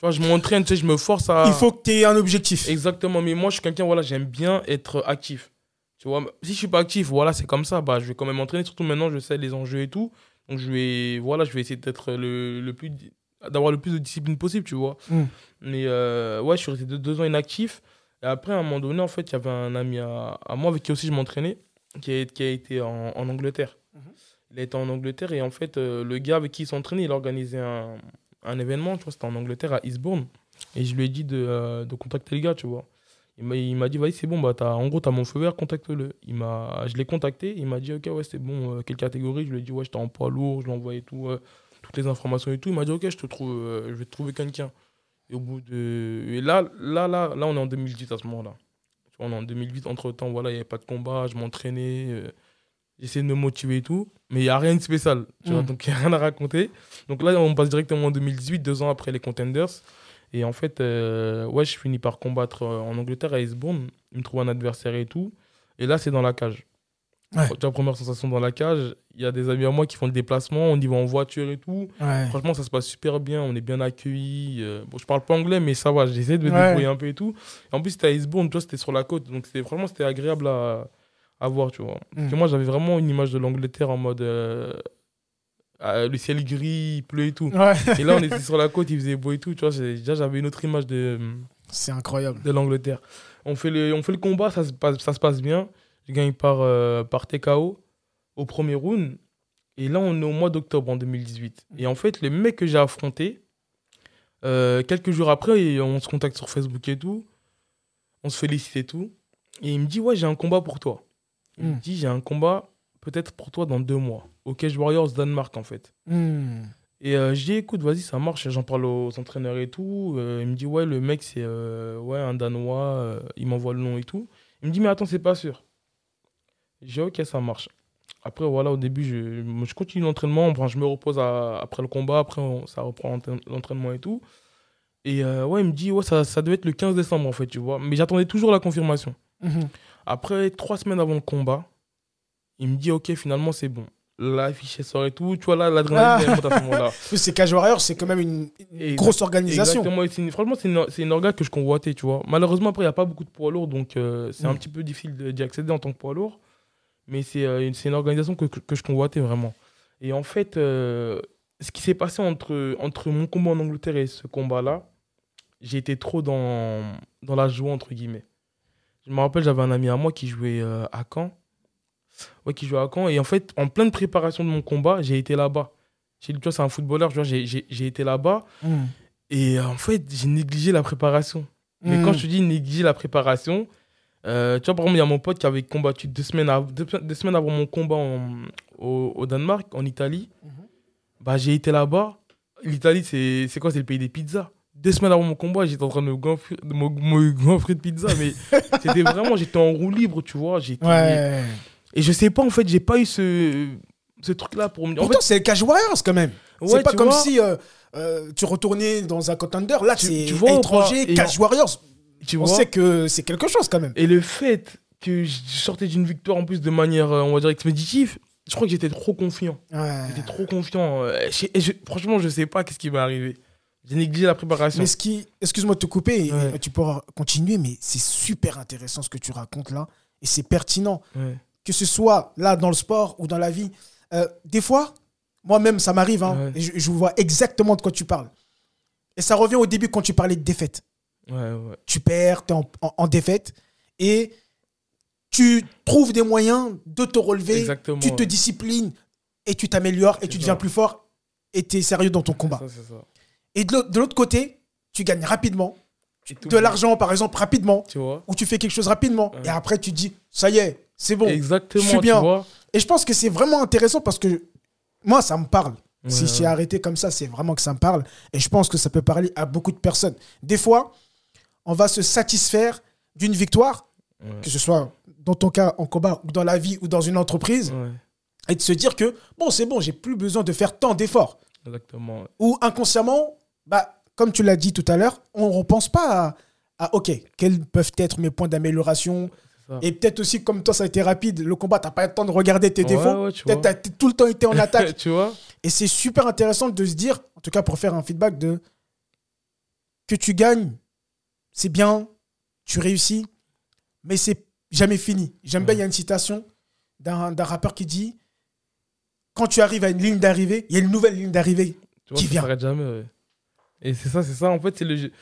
Tu vois, je m'entraîne, tu sais, je me force à. Il faut que tu aies un objectif. Exactement. Mais moi, je suis quelqu'un, voilà, j'aime bien être actif. Tu vois, si je suis pas actif, voilà, c'est comme ça, bah, je vais quand même m'entraîner. Surtout maintenant, je sais les enjeux et tout. Donc, je vais, voilà, je vais essayer d'être le, le plus. d'avoir le plus de discipline possible, tu vois. Hmm. Mais euh, ouais, je suis resté deux, ans inactif. Et après, à un moment donné, en fait, il y avait un ami à, à moi avec qui aussi je m'entraînais qui a, qui a été en, en Angleterre. Mhm. Il a été en Angleterre et en fait, euh, le gars avec qui il s'entraînait, il a organisé un, un événement, tu vois, c'était en Angleterre, à Eastbourne. Et je lui ai dit de, euh, de contacter le gars, tu vois. Il m'a dit, vas-y, c'est bon, bah, as, en gros, tu as mon feu vert, contacte-le. Je l'ai contacté, il m'a dit, ok, ouais, c'est bon, euh, quelle catégorie? Je lui ai dit, ouais, j'étais en poids lourd, je lui ai envoyé tout, toutes les informations et tout. Il m'a dit, ok, je, te trouve, je vais te trouver quelqu'un. Et au bout de. Et là, là, là, là, on est en 2018 à ce moment-là en 2008, entre-temps, voilà, il n'y avait pas de combat, je m'entraînais, j'essayais de me motiver et tout, mais il n'y a rien de spécial, tu vois, mm. donc il n'y a rien à raconter. Donc là, on passe directement en 2018, deux ans après les Contenders. Et en fait, euh, ouais, je finis par combattre euh, en Angleterre à Eastbourne. Il me trouve un adversaire et tout. Et là, c'est dans la cage. Ouais. La première sensation dans la cage, il y a des amis à moi qui font le déplacement, on y va en voiture et tout. Franchement, ça se passe super bien, on est bien accueillis. Euh, bon, je parle pas anglais, mais ça va, j'essaie de me débrouiller un peu et tout. en plus, c'était à Eastbourne, tu vois, c'était sur la côte, donc c'était franchement, c'était agréable à, à, voir, tu vois. Mm. moi, j'avais vraiment une image de l'Angleterre en mode. Euh, euh, le ciel gris, il pleut et tout. Et là, on était sur la côte, il faisait beau et tout, tu vois. Déjà, j'avais une autre image de. C'est incroyable. De l'Angleterre. On, fait le, on fait le combat, ça se passe, ça se passe bien. Je gagne par, euh, par TKO au premier round. Et là, on est au mois d'octobre en 2018. Et en fait, le mec que j'ai affronté, euh, quelques jours après, on se contacte sur Facebook et tout. On se félicite et tout. Et il me dit Ouais, j'ai un combat pour toi. Il me hmm. dit J'ai un combat peut-être pour toi dans deux mois. Au Cage Warriors Danemark, en fait. Hmm. Et euh, je dis Écoute, vas-y, ça marche. J'en parle aux entraîneurs et tout. il me dit Ouais, le mec, c'est ouais, un Danois. il m'envoie le nom et tout. Il me dit Mais attends, c'est pas sûr. J'ai ok, ça marche. Après, voilà, au début, je, je continue l'entraînement. Enfin, je me repose après le combat. Après, ça reprend l'entraînement et tout. Et euh, ouais, il me dit, ouais, ça, ça devait être le 15 décembre, en fait, tu vois. Mais j'attendais toujours la confirmation. Mhm. Après, trois semaines avant le combat, il me dit, ok, finalement, c'est bon. L'affiche sort et tout. Tu vois, là, l'adrénaline ah. à ce moment-là. c'est Cage Warrior, c'est quand même une, grosse organisation. Exactement. franchement, c'est une, une organe que je convoitais, tu vois. Malheureusement, après, il n'y a pas beaucoup de poids lourds, donc euh, c'est un mhm. petit peu difficile d'y accéder en tant que poids lourd mais c'est euh, une, une, organisation que, que, je convoitais vraiment. Et en fait, euh, ce qui s'est passé entre, entre mon combat en Angleterre et ce combat-là, j'ai été trop dans, dans la joie, entre guillemets. Je me rappelle, j'avais un ami à moi qui jouait euh, à Caen. Ouais, qui jouait à Caen. Et en fait, en pleine préparation de mon combat, j'ai été là-bas. Tu vois, c'est un footballeur, j'ai j'ai été là-bas. Hmm. Et euh, en fait, j'ai négligé la préparation. Mais Hmm. quand je te dis négliger la préparation, euh, tu vois, par exemple, il y a mon pote qui avait combattu deux semaines, av- deux, deux semaines avant mon combat en- au, au Danemark, en Italie. Mhm. Bah, j'ai été là-bas. L'Italie, c'est quoi? C'est le pays des pizzas. Deux semaines avant mon combat, j'étais en train de me gonfler de, me, me gonfler de pizza. Mais c'était vraiment, j'étais en roue libre, tu vois. j'étais- Ouais. Et je sais pas, en fait, j'ai pas eu ce, ce truc-là pour me. En Pourtant, c'est les Cage Warriors quand même. fait, c'est ouais, pas comme vois, si euh, euh, tu retournais dans un contender. Là, Tu- c'est tu vois ou étranger, Et Cage Warriors. tu On vois. sait que c'est quelque chose quand même. Et le fait que je sortais d'une victoire en plus de manière, euh, on va dire, expéditive, je crois que j'étais trop confiant. Ouais. J'étais trop confiant. euh, je- et je- franchement, je sais pas qu'est-ce qui m'est arrivé. J'ai négligé la préparation. Mais ce qui, excuse-moi de te couper, Ouais. tu pourras continuer, mais c'est super intéressant ce que tu racontes là, et c'est pertinent, Ouais. que ce soit là dans le sport ou dans la vie. Euh, des fois, moi-même, ça m'arrive, hein, Ouais. et je, je vois exactement de quoi tu parles. Et ça revient au début quand tu parlais de défaite. Ouais, ouais. Tu perds, tu es en, en- en défaite, et tu trouves des moyens de te relever, Exactement. tu te disciplines, et tu t'améliores, et tu deviens ça. plus fort, et tu es sérieux dans ton combat. Ça. Et de l'autre- côté, tu gagnes rapidement, de l'argent par exemple rapidement, Tu vois ou tu fais quelque chose rapidement, Ouais. et après tu dis, ça y est, c'est bon. Exactement. je suis bien. Tu vois Et je pense que c'est vraiment intéressant parce que moi, ça me parle. si Ouais, t'ai ouais. arrêté comme ça, c'est vraiment que ça me parle. Et je pense que ça peut parler à beaucoup de personnes. Des fois, on va se satisfaire d'une victoire, Ouais. que ce soit dans ton cas en combat, ou dans la vie, ou dans une entreprise, et de se dire que, bon, c'est bon, j'ai plus besoin de faire tant d'efforts. exactement. ou inconsciemment, bah, comme tu l'as dit tout à l'heure, on ne pense pas à, à, OK, quels peuvent être mes points d'amélioration. Et peut-être aussi, comme toi, ça a été rapide, le combat, tu n'as pas eu le temps de regarder tes Ouais, défauts. ouais, Peut-être vois. tu as tout le temps été en attaque. tu vois Et c'est super intéressant de se dire, en tout cas pour faire un feedback, de que tu gagnes, c'est bien, tu réussis, mais c'est jamais fini. J'aime bien, il y a une citation d'un rappeur qui dit Quand tu arrives à une ligne d'arrivée, il y a une nouvelle ligne d'arrivée. Qui ça vient. jamais. Et c'est ça, c'est ça. En fait, c'est le jeu-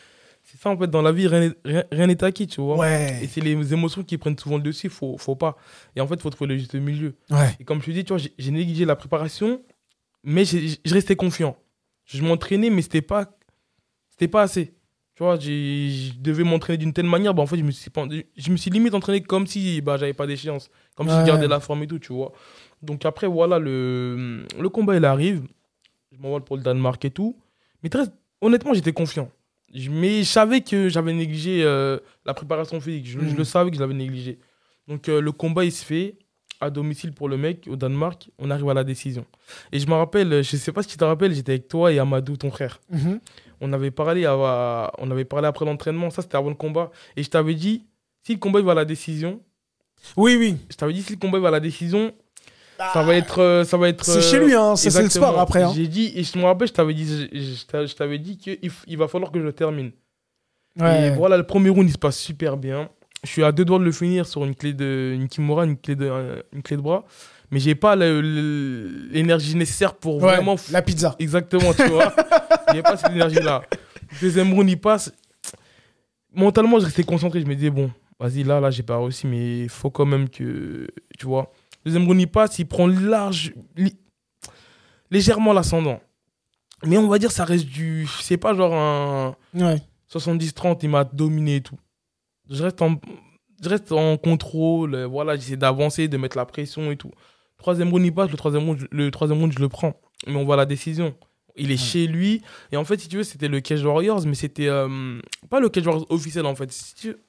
C'est ça, en fait, dans la vie, rien n'est- rien rien n'est acquis, tu vois. Ouais. Et c'est les émotions qui prennent souvent le dessus, faut, faut pas. Et en fait, il faut trouver le juste milieu. Ouais. Et comme je te dis, tu vois, j'ai- négligé la préparation, mais je restais confiant. Je m'entraînais, mais c'était pas, c'était pas assez. Tu vois, je devais m'entraîner d'une telle manière, bah en fait, je me suis, je me suis limite entraîné comme si bah, j'avais pas d'échéance, comme si je gardais la forme et tout, tu vois. Donc après, voilà, le, le combat, il arrive. Je m'envole pour le Danemark et tout. Mais très, honnêtement, j'étais confiant. Mais je savais que j'avais négligé euh, la préparation physique. Je, je Mhm. le savais que je l'avais négligé. Donc euh, le combat, il se fait à domicile pour le mec au Danemark. On arrive à la décision. Et je me rappelle, je sais pas si tu te rappelles, j'étais avec toi et Amadou, ton frère. Mhm. On avait parlé, à- on avait parlé après l'entraînement. Ça, c'était avant le combat. Et je t'avais dit, si le combat il va à la décision, Oui, oui. je t'avais dit, si le combat il va à la décision, ça va être. euh, ça va être C'est euh, chez lui, hein. C'est le sport après. hein. J'ai dit, et je me rappelle, je t'avais dit, je, je t'a- je t'avais dit qu'il il va falloir que je termine. Ouais. Et voilà, le premier round, il se passe super bien. Je suis à deux doigts de le finir sur une clé de une kimura, une clé de, euh, une clé de bras. Mais j'ai pas l'énergie nécessaire pour Ouais, vraiment. La pizza. Exactement, tu vois. J'ai pas cette énergie-là. Deuxième round, il passe. Mentalement, je restais concentré. Je me disais, bon, vas-y, là, là, j'ai pas réussi, mais il faut quand même que. Tu vois. Deuxième round, il passe, il prend large. légèrement l'ascendant. Mais on va dire, ça reste du. C'est pas genre un. Ouais. 70-30, il m'a dominé et tout. Je reste en, je reste en contrôle, voilà, j'essaie d'avancer, de mettre la pression et tout. Troisième round, il passe, le troisième round, je- le troisième round, je le prends. Mais on voit la décision. Il est chez lui. Et en fait, si tu veux, c'était le Cage Warriors, mais c'était euh, pas le Cage Warriors officiel, en fait. Si tu veux,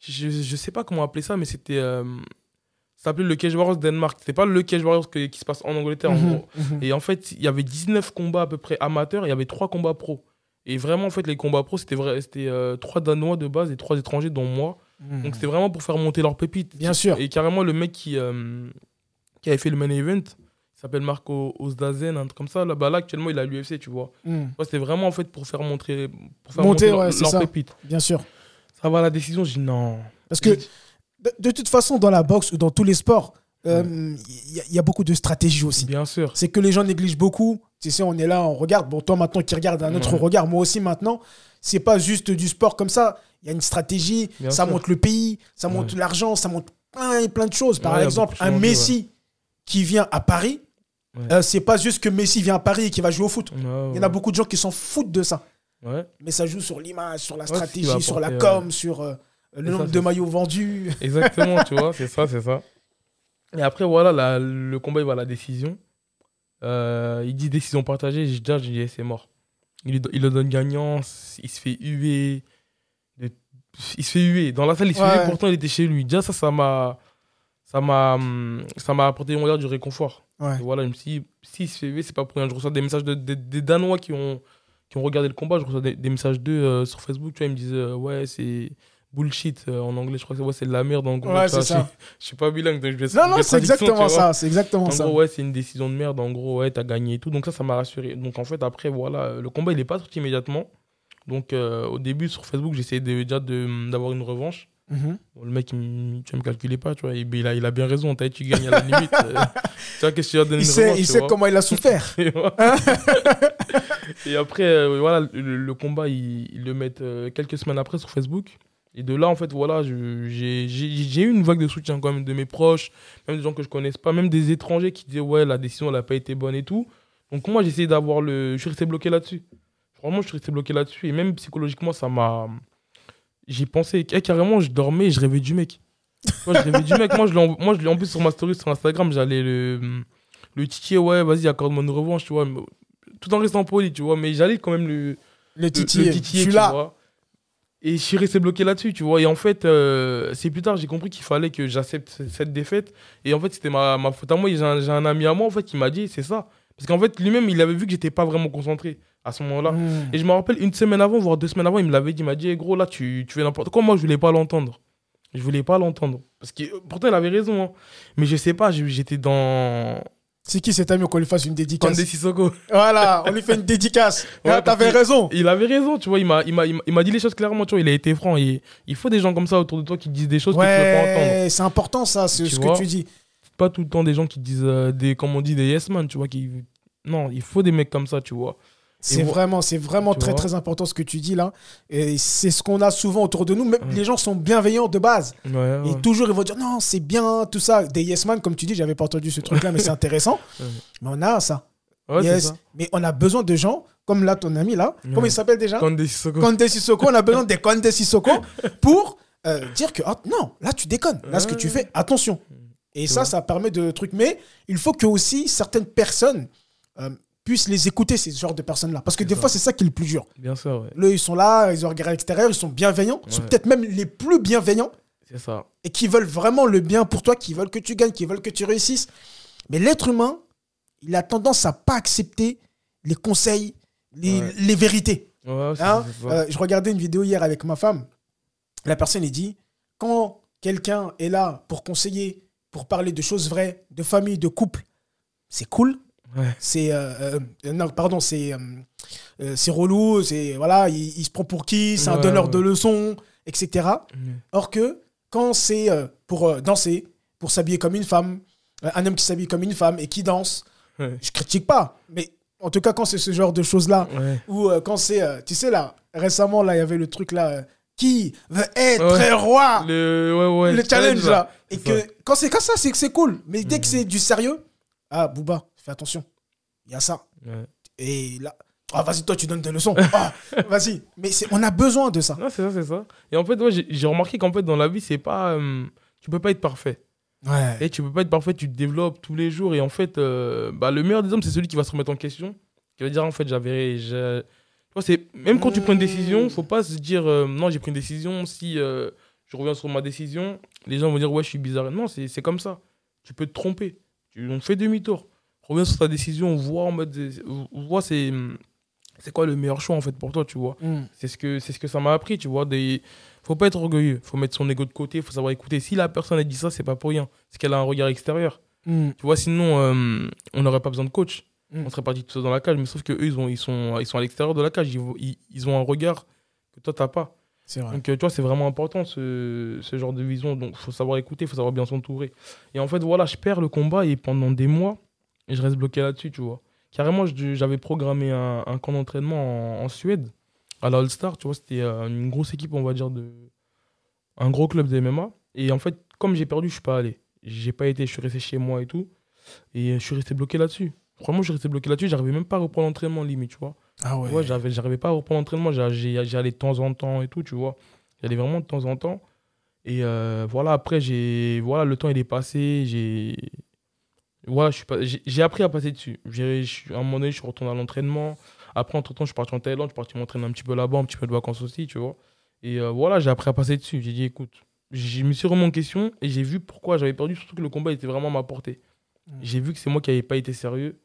je, je sais pas comment appeler ça, mais c'était. euh, ça s'appelait le Cage Warriors Danemark. C'était pas le Cage Warriors que- qui se passe en Angleterre, en Mhm, gros. mhm. Et en fait, il y avait 19 combats à peu près amateurs, et il y avait 3 combats pros. Et vraiment, en fait, les combats pros, c'était vrai, c'était euh, 3 Danois de base et 3 étrangers, dont moi. Mhm. Donc c'était vraiment pour faire monter leurs pépites. Bien sûr. Et carrément, le mec qui, euh, qui avait fait le main event, il s'appelle Marco Osdazen, un truc comme ça. Là, bah, là actuellement, il à l'UFC, tu vois. Ouais, c'était vraiment en fait pour faire montrer, pour faire Monter, monter leur- ouais, ça. pépites. Bien sûr. Ça va la décision, je dis non. Parce que de, de toute façon, dans la boxe ou dans tous les sports, euh, il y, a- il y a beaucoup de stratégies aussi. Bien sûr. C'est que les gens négligent beaucoup Tu sais, on est là, on regarde. Bon, toi maintenant qui regarde un autre regard, moi aussi maintenant. C'est pas juste du sport comme ça. Il y a une stratégie, ça monte le pays, ça monte l'argent, ça monte plein, plein de choses. Par exemple, un Messi qui vient à Paris, euh, c'est pas juste que Messi vient à Paris et qui va jouer au foot. Il y en a beaucoup de gens qui s'en foutent de ça. Mais ça joue sur l'image, sur la stratégie, sur la com, sur euh, le nombre de maillots vendus. Exactement, tu vois, c'est ça, c'est ça. Et après, voilà, le combat, il va à la décision. Euh, il dit décision partagée. J'ai déjà dit, c'est mort. Il, il, le donne gagnant, il se fait huer. Il se fait huer. Dans la salle, il se fait huer, pourtant, il était chez lui. Déjà, ça, ça m'a. Ça m'a, ça m'a apporté on du réconfort. voilà, je me suis dit, s'il se fait huer, c'est pas pour rien. Je reçois des messages de, des Danois qui ont, qui ont regardé le combat. Je reçois des, messages d'eux euh, sur Facebook. Tu vois, ils me disent, euh, ouais, c'est bullshit euh, en anglais je crois que c'est de la merde en gros ouais, c'est ça. Je, suis pas bilingue donc je vais non non c'est exactement ça c'est exactement en ça gros ouais c'est une décision de merde en gros ouais t'as gagné et tout donc ça ça m'a rassuré donc en fait après voilà le combat il est pas sorti immédiatement donc euh, au début sur Facebook j'essayais déjà d'avoir une revanche mhm. le mec, il, tu me calculais pas, tu vois. Il, il, a, il a bien raison. Tu gagnes à la limite. Euh, tu vois, qu'est-ce que tu donner il une sait, revanche, Il sait comment il a souffert. et après, voilà, le, combat, ils, le mettent quelques semaines après sur Facebook. Et de là, en fait, voilà, j'ai eu une vague de soutien quand même de mes proches, même des gens que je connaisse pas, même des étrangers qui disaient ouais, la décision n'a pas été bonne et tout. Donc moi, j'ai essayé d'avoir le. Je suis resté bloqué là-dessus. Vraiment, je suis resté bloqué là-dessus. Et même psychologiquement, ça m'a. J'ai pensé. Eh, carrément, je dormais et je rêvais du mec. Moi, je rêvais du mec. Moi, je l'ai en... plus sur ma story sur Instagram, j'allais le. Le titiller, ouais, vas-y, accorde-moi une revanche, tu vois. Tout en restant poli, tu vois. Mais j'allais quand même le. Le titiller. Le, tu là. Et je suis resté bloqué là-dessus, tu vois. Et en fait, euh, c'est plus tard, j'ai compris qu'il fallait que j'accepte cette défaite. Et en fait, c'était ma, ma, faute à moi. J'ai un, ami à moi, en fait, qui m'a dit, c'est ça. Parce qu'en fait, lui-même, il avait vu que j'étais pas vraiment concentré à ce moment-là. Hmm. Et je me rappelle, une semaine avant, voire deux semaines avant, il me l'avait dit. Il m'a dit, gros, là, tu, tu fais n'importe quoi. Moi, je voulais pas l'entendre. Je voulais pas l'entendre. Parce que pourtant, il avait raison. Hein. Mais je sais pas, j'étais dans c'est qui cet ami qu'on lui fasse une dédicace Kande Sissoko. Voilà, on lui fait une dédicace. ouais, T'avais raison. Il avait raison, tu vois. Il m'a, il m'a, il m'a dit les choses clairement, tu vois. Il a été franc. il faut des gens comme ça autour de toi qui disent des choses que tu peux pas entendre. c'est important ça, c'est ce que tu dis. Pas tout le temps des gens qui disent euh, des, comme on dit, des yes man, tu vois. Qui... Non, il faut des mecs comme ça, tu vois. C'est vraiment, c'est vraiment très très important ce que tu dis là. Et c'est ce qu'on a souvent autour de nous. Même les gens sont bienveillants de base. Et toujours ils vont dire non, c'est bien, tout ça. Des yes man, comme tu dis, j'avais pas entendu ce truc là, mais c'est intéressant. Mais on a ça. yes. Mais on a besoin de gens comme là, ton ami là. Comment il s'appelle déjà? Conde Sissoko. Conde Sissoko. On a besoin des Conde Sissoko pour euh, dire que oh, non, là tu déconnes. Là, ce que tu fais, attention. Et ça, ça permet de trucs. Mais il faut que aussi certaines personnes. Euh, les écouter, ces genres de personnes-là. Parce que des fois, c'est ça qui est le plus dur. Bien sûr, ils sont là, ils ont regardé à l'extérieur, ils sont bienveillants, ils sont peut-être même les plus bienveillants. C'est ça. Et qui veulent vraiment le bien pour toi, qui veulent que tu gagnes, qui veulent que tu réussisses. Mais l'être humain, il a tendance à pas accepter les conseils, les, les vérités. Hein euh, je regardais une vidéo hier avec ma femme. La personne, dit, quand quelqu'un est là pour conseiller, pour parler de choses vraies, de famille, de couple, c'est cool. C'est euh, euh, non pardon c'est euh, c'est relou c'est voilà il, se prend pour qui c'est un donneur de leçons etc or que quand c'est pour danser pour s'habiller comme une femme un homme qui s'habille comme une femme et qui danse je critique pas mais en tout cas quand c'est ce genre de choses là ou quand c'est tu sais là récemment là il y avait le truc là qui veut être roi. Le, le challenge là. et que quand c'est comme ça c'est c'est cool mais dès que c'est du sérieux ah Booba fais attention. Il y a ça. Et là, ah, vas-y, toi, tu donnes des leçons. Ah, vas-y. Mais on a besoin de ça. Non, c'est ça, c'est ça. Et en fait, moi, j'ai remarqué qu'en fait, dans la vie, c'est pas. Euh, tu peux pas être parfait. Ouais. Et tu peux pas être parfait, tu te développes tous les jours. Et en fait, euh, bah, le meilleur des hommes, c'est celui qui va se remettre en question. Qui va dire, en fait, j'avais. Même quand tu prends une décision, faut pas se dire, euh, non, j'ai pris une décision. Si je reviens sur ma décision, les gens vont dire, ouais, je suis bizarre. Non, c'est comme ça. Tu peux te tromper. Tu, on fait demi-tour reviens sur ta décision, vois en mode, vois c'est c'est quoi le meilleur choix en fait pour toi, tu vois. Mm. C'est ce que c'est ce que ça m'a appris, tu vois. Des, faut pas être orgueilleux, faut mettre son ego de côté, faut savoir écouter. Si la personne a dit ça, c'est pas pour rien, c'est qu'elle a un regard extérieur. Mm. Tu vois, sinon euh, on n'aurait pas besoin de coach. Mm. On serait parti tout seul dans la cage, mais sauf que eux ils ont ils sont ils sont à l'extérieur de la cage, ils, ils, ont un regard que toi t'as pas. Vrai. Donc, euh, tu vois, c'est vraiment important ce, ce, genre de vision. Donc, faut savoir écouter, faut savoir bien s'entourer. Et en fait, voilà, je perds le combat et pendant des mois, et je reste bloqué là-dessus, tu vois. carrément, j'avais programmé un, un camp d'entraînement en, en Suède, à la All-Star. Tu vois, c'était euh, une grosse équipe, on va dire, de. Un gros club de MMA. Et en fait, comme j'ai perdu, je suis pas allé. J'ai pas été, je suis resté chez moi et tout. Et je suis resté bloqué là-dessus. Vraiment, je suis resté bloqué là-dessus. J'arrivais même pas à reprendre l'entraînement, limite, tu vois. Ah ouais. Ouais, j'arrivais pas à reprendre l'entraînement. J'allais de temps en temps et tout, tu vois. J'allais vraiment de temps en temps. Et euh, voilà, après, j'ai, voilà, le temps il est passé. J'ai, voilà, je suis pas, j'ai, appris à passer dessus. À un moment donné, je suis retourné à l'entraînement. Après, entre-temps, je suis parti en Thaïlande. Je suis parti m'entraîner un petit peu là-bas, un petit peu de vacances aussi, tu vois. Et euh, voilà, j'ai appris à passer dessus. J'ai dit, écoute, je me suis remis en question et j'ai vu pourquoi j'avais perdu. Surtout que le combat était vraiment à ma portée. Mm. J'ai vu que c'est moi qui n'avais pas été sérieux.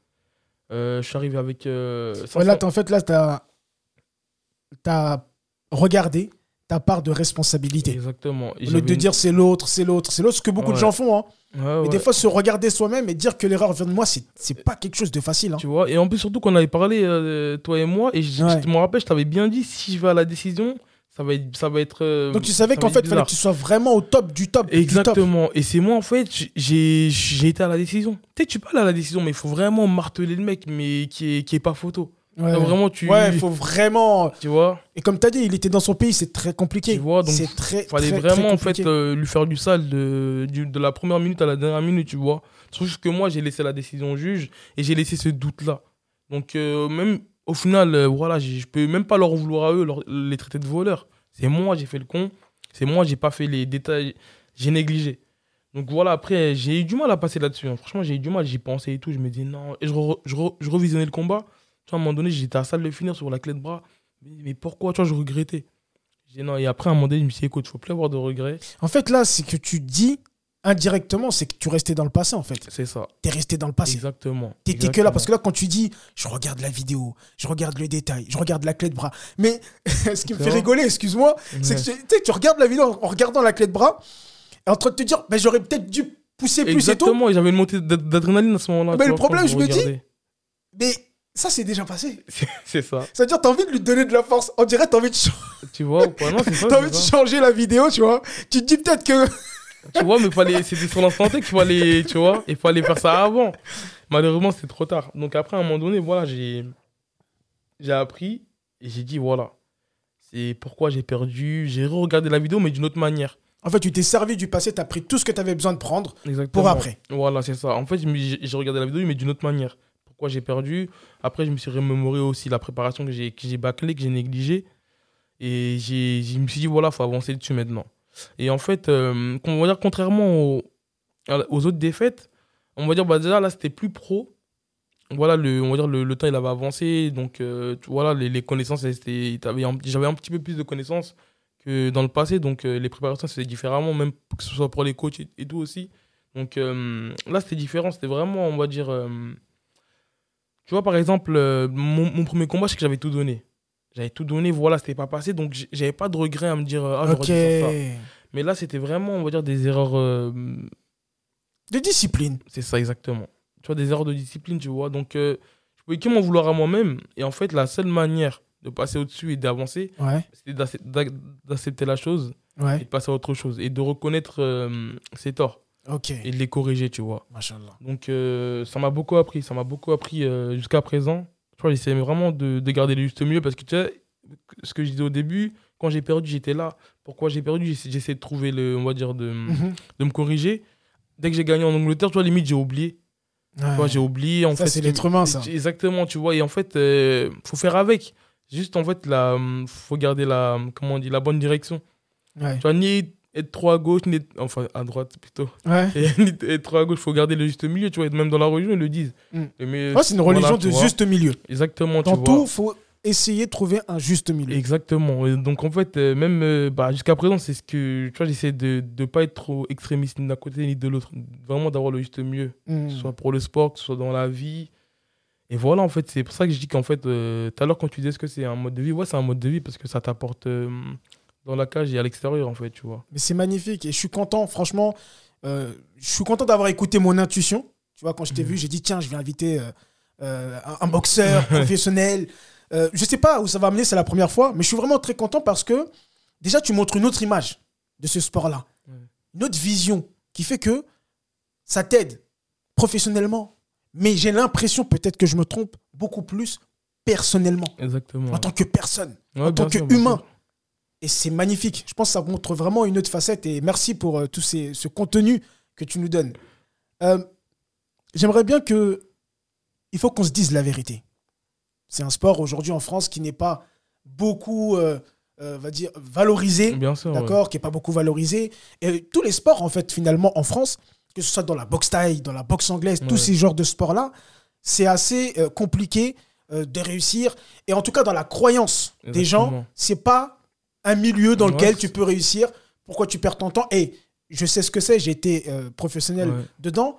Euh, je suis arrivé avec. euh, Ouais, là, 500 t'as- en fait, là, tu as, regardé ta part de responsabilité. Exactement. Au lieu de une- dire c'est l'autre, c'est l'autre, c'est l'autre, ce que beaucoup de gens font. Hein. Ouais, Mais ouais. des fois, se regarder soi-même et dire que l'erreur vient de moi, c'est pas quelque chose de facile. hein. Tu vois, et en plus, surtout qu'on avait parlé, euh, toi et moi, et je, me rappelle, je t'avais bien dit, si je vais à la décision, ça va être. Ça va être euh, Donc tu savais qu'en fait, il fallait que tu sois vraiment au top du top. du top. Exactement. Et c'est moi, en fait, j'ai j'ai été à la décision. Tu sais, tu parles à la décision, mais il faut vraiment marteler le mec, mais qui est, qui est pas photo. Ouais, Genre, vraiment, tu. Ouais, il faut vraiment. Tu vois Et comme tu as dit, il était dans son pays, c'est très compliqué. Tu vois, donc, c'est très. fallait très, vraiment très en fait euh, lui faire du sale de, du- de la première minute à la dernière minute, tu vois. Sauf que moi, j'ai laissé la décision au juge et j'ai laissé ce doute-là. Donc, euh, même au final, euh, voilà, je peux même pas leur vouloir à eux, leur- les traiter de voleurs. C'est moi, j'ai fait le con. C'est moi, j'ai pas fait les détails. J'ai négligé. Donc voilà, après, j'ai eu du mal à passer là-dessus. hein. Franchement, j'ai eu du mal, j'y pensais et tout. Je me dis non. Et je, re- je, re- je revisionnais le combat. Tu vois, à un moment donné, j'étais à ça de le finir sur la clé de bras. Mais, mais pourquoi, tu vois, je regrettais. J'ai non. Et après, à un moment donné, je me suis dit, écoute, faut plus avoir de regrets. En fait, là, c'est que tu dis indirectement, c'est que tu restais dans le passé, en fait. C'est ça. T'es resté dans le passé. Exactement. T'étais que là, parce que là, quand tu dis, je regarde la vidéo, je regarde le détail, je regarde la clé de bras. Mais ce qui me fait rigoler, excuse-moi, c'est que tu regardes la vidéo en regardant la clé de bras, et en train de te dire, mais j'aurais peut-être dû pousser plus et tout. Exactement, j'avais une montée d'ad- d'adrénaline à ce moment-là. Mais le problème, je me dis-. Mais ça, c'est déjà passé. C'est- C'est ça. C'est-à-dire, t'as envie de lui donner de la force. On dirait, t'as envie de, Tu vois ou pas? Non, c'est ça. t'as c'est envie de ça. changer la vidéo, tu vois. Tu te dis peut-être que. Tu vois, mais fallait, c'était sur l'instant T qu'il fallait, tu vois, il fallait faire ça avant. Malheureusement, c'était trop tard. Donc après, à un moment donné, voilà, j'ai, j'ai appris et j'ai dit, voilà, c'est pourquoi j'ai perdu. J'ai regardé la vidéo, mais d'une autre manière. En fait, tu t'es servi du passé, t'as pris tout ce que t'avais besoin de prendre Exactement. pour après. Voilà, c'est ça. En fait, j'ai regardé la vidéo, mais d'une autre manière. Pourquoi j'ai perdu Après, je me suis remémoré aussi la préparation que j'ai que j'ai bâclée, que j'ai négligée. Et j'ai- je me suis dit, voilà, faut avancer dessus maintenant. Et en fait, euh, on va dire, contrairement aux, aux autres défaites, on va dire, bah, déjà là, c'était plus pro. Voilà, le, on va dire, le, le temps, il avait avancé. Donc, euh, voilà, les, les connaissances, j'avais un petit peu plus de connaissances que dans le passé. Donc, euh, les préparations, c'était différemment, même que ce soit pour les coachs et, et tout aussi. Donc, euh, là, c'était différent. C'était vraiment, on va dire. Tu vois, par exemple, euh, mon, mon premier combat, c'est que j'avais tout donné. J'avais tout donné, voilà, c'était pas passé. Donc, j'avais pas de regret à me dire, euh, ah, j'aurais ok. dû faire ça. Mais là, c'était vraiment, on va dire, des erreurs. euh, De discipline. c'est ça, exactement. Tu vois, des erreurs de discipline, tu vois. Donc, euh, je pouvais que m'en vouloir à moi-même. Et en fait, la seule manière de passer au-dessus et d'avancer, Ouais. c'était d'ac- d'ac- d'accepter la chose et de passer à autre chose. Et de reconnaître ses torts Ok. et de les corriger, tu vois. Machallah. Donc, euh, ça m'a beaucoup appris. Ça m'a beaucoup appris euh, jusqu'à présent. Tu vois, j'essaie vraiment de, de garder le juste milieu parce que tu sais, ce que je disais au début, quand j'ai perdu, j'étais là. Pourquoi j'ai perdu? J'essaie de trouver le, on va dire, de, Mhm. de me corriger. Dès que j'ai gagné en Angleterre, tu vois, limite, j'ai oublié. Ouais. j'ai oublié. En Ça, c'est l'être humain, ça. Exactement, tu vois. Et en fait, euh, faut faire avec. Juste, en fait, la, faut garder la, comment on dit, la bonne direction. Ouais. Tu vois, ni être trop à gauche, enfin, à droite plutôt. Ouais. Et être trop à gauche, faut garder le juste milieu, tu vois. Et même dans la religion, ils le disent. Mm. Mais- Ouais, c'est une religion voilà, de juste milieu. Exactement, Dans tu tout, vois. faut essayer de trouver un juste milieu. Exactement. Et donc, en fait, euh, même euh, bah, jusqu'à présent, c'est ce que, tu vois, j'essaie de ne pas être trop extrémiste ni d'un côté ni de l'autre. Vraiment d'avoir le juste milieu. Que ce soit pour le sport, que ce soit dans la vie. Et voilà, en fait, c'est pour ça que je dis qu'en fait, euh, tout à l'heure, quand tu disais ce que c'est un mode de vie, ouais, c'est un mode de vie parce que ça t'apporte euh, dans la cage et à l'extérieur, en fait, tu vois. Mais c'est magnifique et je suis content, franchement. euh, je suis content d'avoir écouté mon intuition. Tu vois, quand je t'ai Mhm. vu, j'ai dit tiens, je vais inviter euh, euh, un, un boxeur professionnel. Euh, je sais pas où ça va amener, c'est la première fois, mais je suis vraiment très content parce que déjà, tu montres une autre image de ce sport-là, une autre vision qui fait que ça t'aide professionnellement, mais j'ai l'impression, peut-être que je me trompe, beaucoup plus personnellement, Exactement. en tant que personne, Ouais, en tant qu'humain. Et c'est magnifique. Je pense que ça montre vraiment une autre facette. Et merci pour euh, tout ces- ce contenu que tu nous donnes. Euh, J'aimerais bien que. Il faut qu'on se dise la vérité. C'est un sport aujourd'hui en France qui n'est pas beaucoup, euh, euh, va dire, valorisé. Bien sûr. ouais. D'accord Qui n'est pas beaucoup valorisé. Et tous les sports, en fait, finalement, en France, que ce soit dans la boxe taille, dans la boxe anglaise, tous ces genres de sports-là, c'est assez euh, compliqué de réussir. Et en tout cas, dans la croyance des gens, c'est pas un milieu dans Ouais, lequel tu peux réussir. Pourquoi tu perds ton temps Et je sais ce que c'est, j'ai été euh, professionnel Ouais. dedans.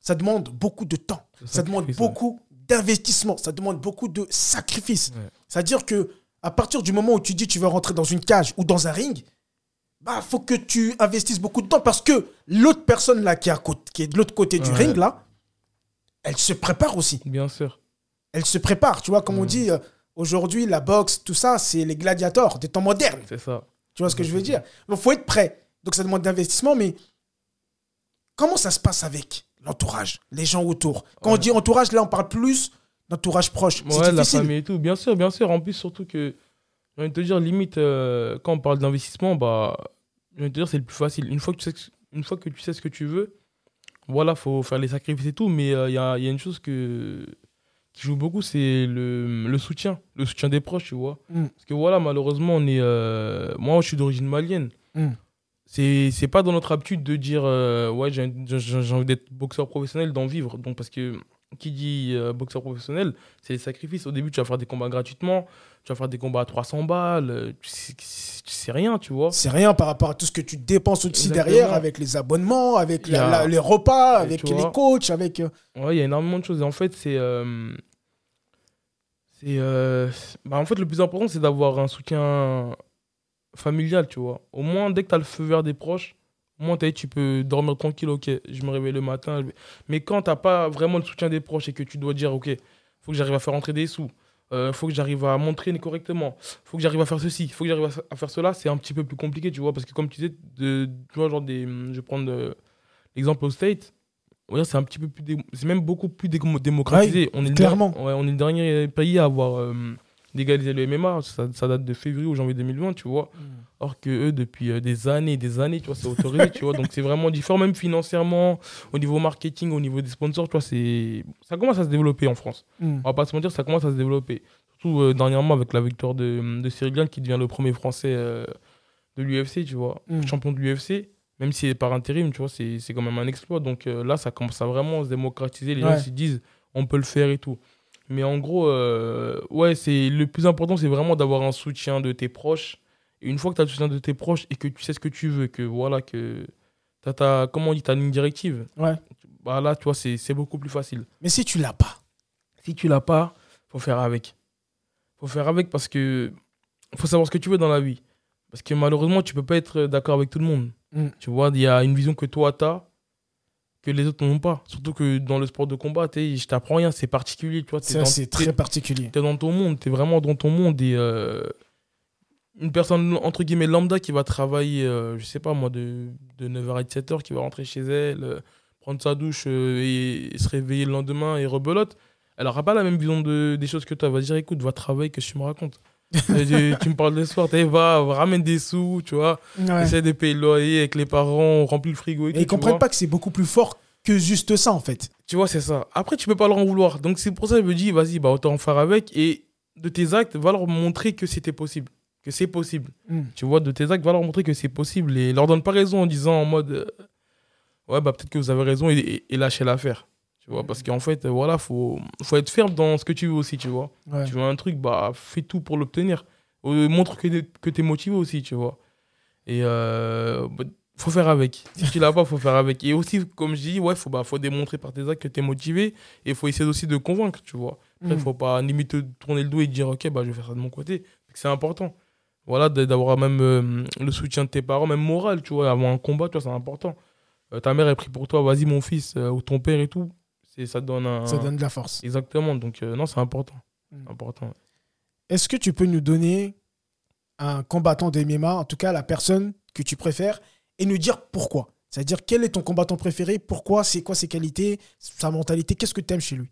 Ça demande beaucoup de temps. Ça demande beaucoup d'investissement. Ça demande beaucoup de sacrifices. C'est-à-dire que à partir du moment où tu dis tu veux rentrer dans une cage ou dans un ring, bah faut que tu investisses beaucoup de temps parce que l'autre personne là qui est, à côté- qui est de l'autre côté du ring là, elle se prépare aussi. Bien sûr. Elle se prépare. Tu vois, comme on dit euh, aujourd'hui, la boxe, tout ça, c'est les gladiateurs des temps modernes. C'est ça. Tu vois ce que je veux dire? Donc faut être prêt. Donc ça demande d'investissement, mais comment ça se passe avec l'entourage, les gens autour? Quand on dit entourage, là on parle plus d'entourage proche. Ouais, la famille et tout. Bien sûr, bien sûr. En plus, surtout que, envie de te dire, limite, euh, quand on parle d'investissement, bah, envie de te dire, c'est le plus facile. Une fois que tu sais, que- une fois que tu sais ce que tu veux, voilà, faut faire les sacrifices et tout. Mais il y, a, y a une chose que, qui joue beaucoup, c'est le, le soutien. Le soutien des proches, tu vois. Mm. Parce que voilà, malheureusement, on est. euh, moi, je suis d'origine malienne. Mm. C'est c'est pas dans notre habitude de dire, euh, ouais, j'ai j'ai- j'ai envie d'être boxeur professionnel, d'en vivre. Donc, parce que qui dit euh, boxeur professionnel, c'est les sacrifices. Au début, tu vas faire des combats gratuitement, tu vas faire des combats à 300 balles, euh, tu tu sais rien, tu vois. C'est rien par rapport à tout ce que tu dépenses aussi Exactement. derrière avec les abonnements, avec la- la- les repas, avec tu les vois. coachs, avec. euh, Ouais, il y a énormément de choses. Et en fait, c'est. euh, c'est. euh, bah, en fait, le plus important, c'est d'avoir un soutien familial, tu vois. Au moins, dès que tu as le feu vert des proches, au moins, tu peux dormir tranquille, ok, je me réveille le matin. je Mais quand t'as pas vraiment le soutien des proches et que tu dois dire, ok, faut que j'arrive à faire rentrer des sous, euh, faut que j'arrive à m'entraîner correctement, faut que j'arrive à faire ceci, faut que j'arrive à- faire cela, c'est un petit peu plus compliqué, tu vois. Parce que comme tu disais, de, tu vois, genre des, je vais prendre euh, l'exemple au State, c'est un petit peu plus, c'est même beaucoup plus dé- démocratisé. on est le clairement. ouais, on est le dernier pays à avoir euh, légalisé le MMA. Ça, ça date de février ou janvier 2020, tu vois. Or que eux, depuis euh, des années des années, tu vois, c'est autorisé, tu vois. Donc c'est vraiment différent, même financièrement, au niveau marketing, au niveau des sponsors, tu vois, c'est... ça commence à se développer en France. Mm. On va pas se mentir, ça commence à se développer. Surtout euh, dernièrement avec la victoire de, de Cyril Gane qui devient le premier français euh, de l'UFC, tu vois. Mm. Champion de l'UFC, même si c'est par intérim, tu vois, c'est c'est quand même un exploit. Donc euh, là, ça commence à vraiment se démocratiser. Les Ouais. gens se disent, on peut le faire et tout. Mais en gros, euh, ouais, c'est le plus important, c'est vraiment d'avoir un soutien de tes proches. Et une fois que tu as le soutien de tes proches et que tu sais ce que tu veux, que voilà, que tu as ta, comment on dit, ta ligne directive, Ouais. bah là, tu vois, c'est c'est beaucoup plus facile. Mais si tu l'as pas, Si tu l'as pas, faut faire avec. Faut faire avec parce que faut savoir ce que tu veux dans la vie. Parce que malheureusement, tu peux pas être d'accord avec tout le monde. Mm. Tu vois, il y a une vision que toi tu as que les autres n'ont pas. Surtout que dans le sport de combat, t'es- je t'apprends rien, c'est particulier, tu vois. ça c'est très particulier. T'es dans ton monde, t'es vraiment dans ton monde et euh, une personne entre guillemets lambda qui va travailler, euh, je sais pas moi, de, de 9h à 17h, qui va rentrer chez elle, euh, prendre sa douche euh, et, et se réveiller le lendemain et rebelote, elle aura pas la même vision de, des choses que toi. Elle va dire écoute, va travailler, que tu me racontes? Tu, tu me parles le soir, t'es, va, va, ramène des sous, tu vois, Ouais. essaie de payer le loyer avec les parents, on remplit le frigo et, tout. Et ils tu comprennent vois. pas que c'est beaucoup plus fort que juste ça en fait. Tu vois, c'est ça. Après, tu peux pas leur en vouloir. Donc, c'est pour ça que je me dis, vas-y, bah, autant en faire avec. Et de tes actes, va leur montrer que c'était possible. Que c'est possible. Mm. Tu vois, de tes actes, va leur montrer que c'est possible. Et leur donne pas raison en disant en mode, euh, ouais, bah, peut-être que vous avez raison et, et, et lâchez l'affaire. Tu vois, parce qu'en fait, voilà, faut, faut être ferme dans ce que tu veux aussi, tu vois. Ouais. Tu veux un truc, bah, fais tout pour l'obtenir. Euh, montre que, que tu es motivé aussi, tu vois. Et euh, bah, faut faire avec. Si tu l'as pas, faut faire avec. Et aussi, comme je dis, ouais, faut, bah, faut démontrer par tes actes que tu es motivé. Et faut essayer aussi de convaincre, tu vois. Après, Mm. faut pas limite te tourner le dos et dire, ok, bah, je vais faire ça de mon côté. C'est important. Voilà, d'avoir même euh, le soutien de tes parents, même moral, tu vois. Avant un combat, tu vois, c'est important. Euh, ta mère est pris pour toi, vas-y, mon fils, euh, ou ton père et tout. C'est, ça donne un. Ça donne de la force. Exactement. Donc, euh, non, c'est important. Mm. Important. Est-ce que tu peux nous donner un combattant de MMA, en tout cas la personne que tu préfères, et nous dire pourquoi? C'est-à-dire, quel est ton combattant préféré? Pourquoi? C'est quoi ses qualités? Sa mentalité? Qu'est-ce que tu aimes chez lui?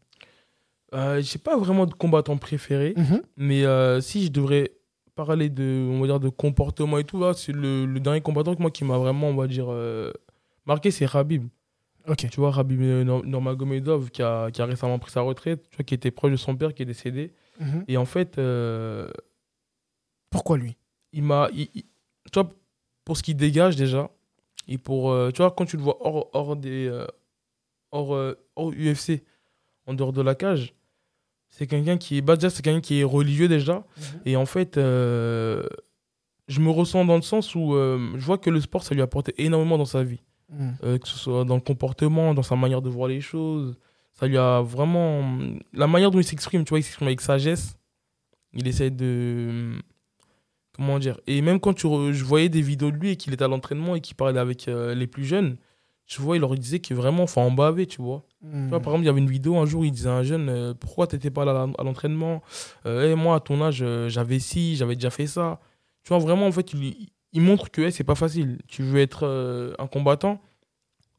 Euh, J'ai pas vraiment de combattant préféré, Mhm. mais euh, si je devrais parler de, on va dire, de comportement et tout, c'est le, le dernier combattant que moi qui m'a vraiment, on va dire, euh, marqué, c'est Rabib. Tu vois, Rabib euh, Nor- Nurmagomedov qui a, qui a récemment pris sa retraite, tu vois, qui était proche de son père qui est décédé. Mhm. Et en fait, euh, Pourquoi lui? il m'a. Tu vois, pour ce qu'il dégage déjà, et pour. euh, tu vois, quand tu le vois hors, hors des. euh, hors, hors UFC, en dehors de la cage, c'est quelqu'un qui est. Bah, déjà, c'est quelqu'un qui est religieux déjà. Et en fait, je me ressens dans le sens où je vois que le sport, ça lui a apporté énormément dans sa vie. Mhm. Euh, que ce soit dans le comportement, dans sa manière de voir les choses. Ça lui a vraiment. La manière dont il s'exprime, tu vois, il s'exprime avec sagesse. Il essaie de. Comment dire Et même quand tu re- je voyais des vidéos de lui et qu'il était à l'entraînement et qu'il parlait avec euh, les plus jeunes, tu vois, il leur disait que vraiment, faut en baver, tu vois. Tu vois, par exemple, il y avait une vidéo un jour, il disait à un jeune euh, Pourquoi t'étais pas là à l'entraînement? Eh, Moi, à ton âge, j'avais ci, j'avais déjà fait ça. Tu vois, vraiment, en fait, il, il montre que eh, c'est pas facile. Tu veux être euh, un combattant,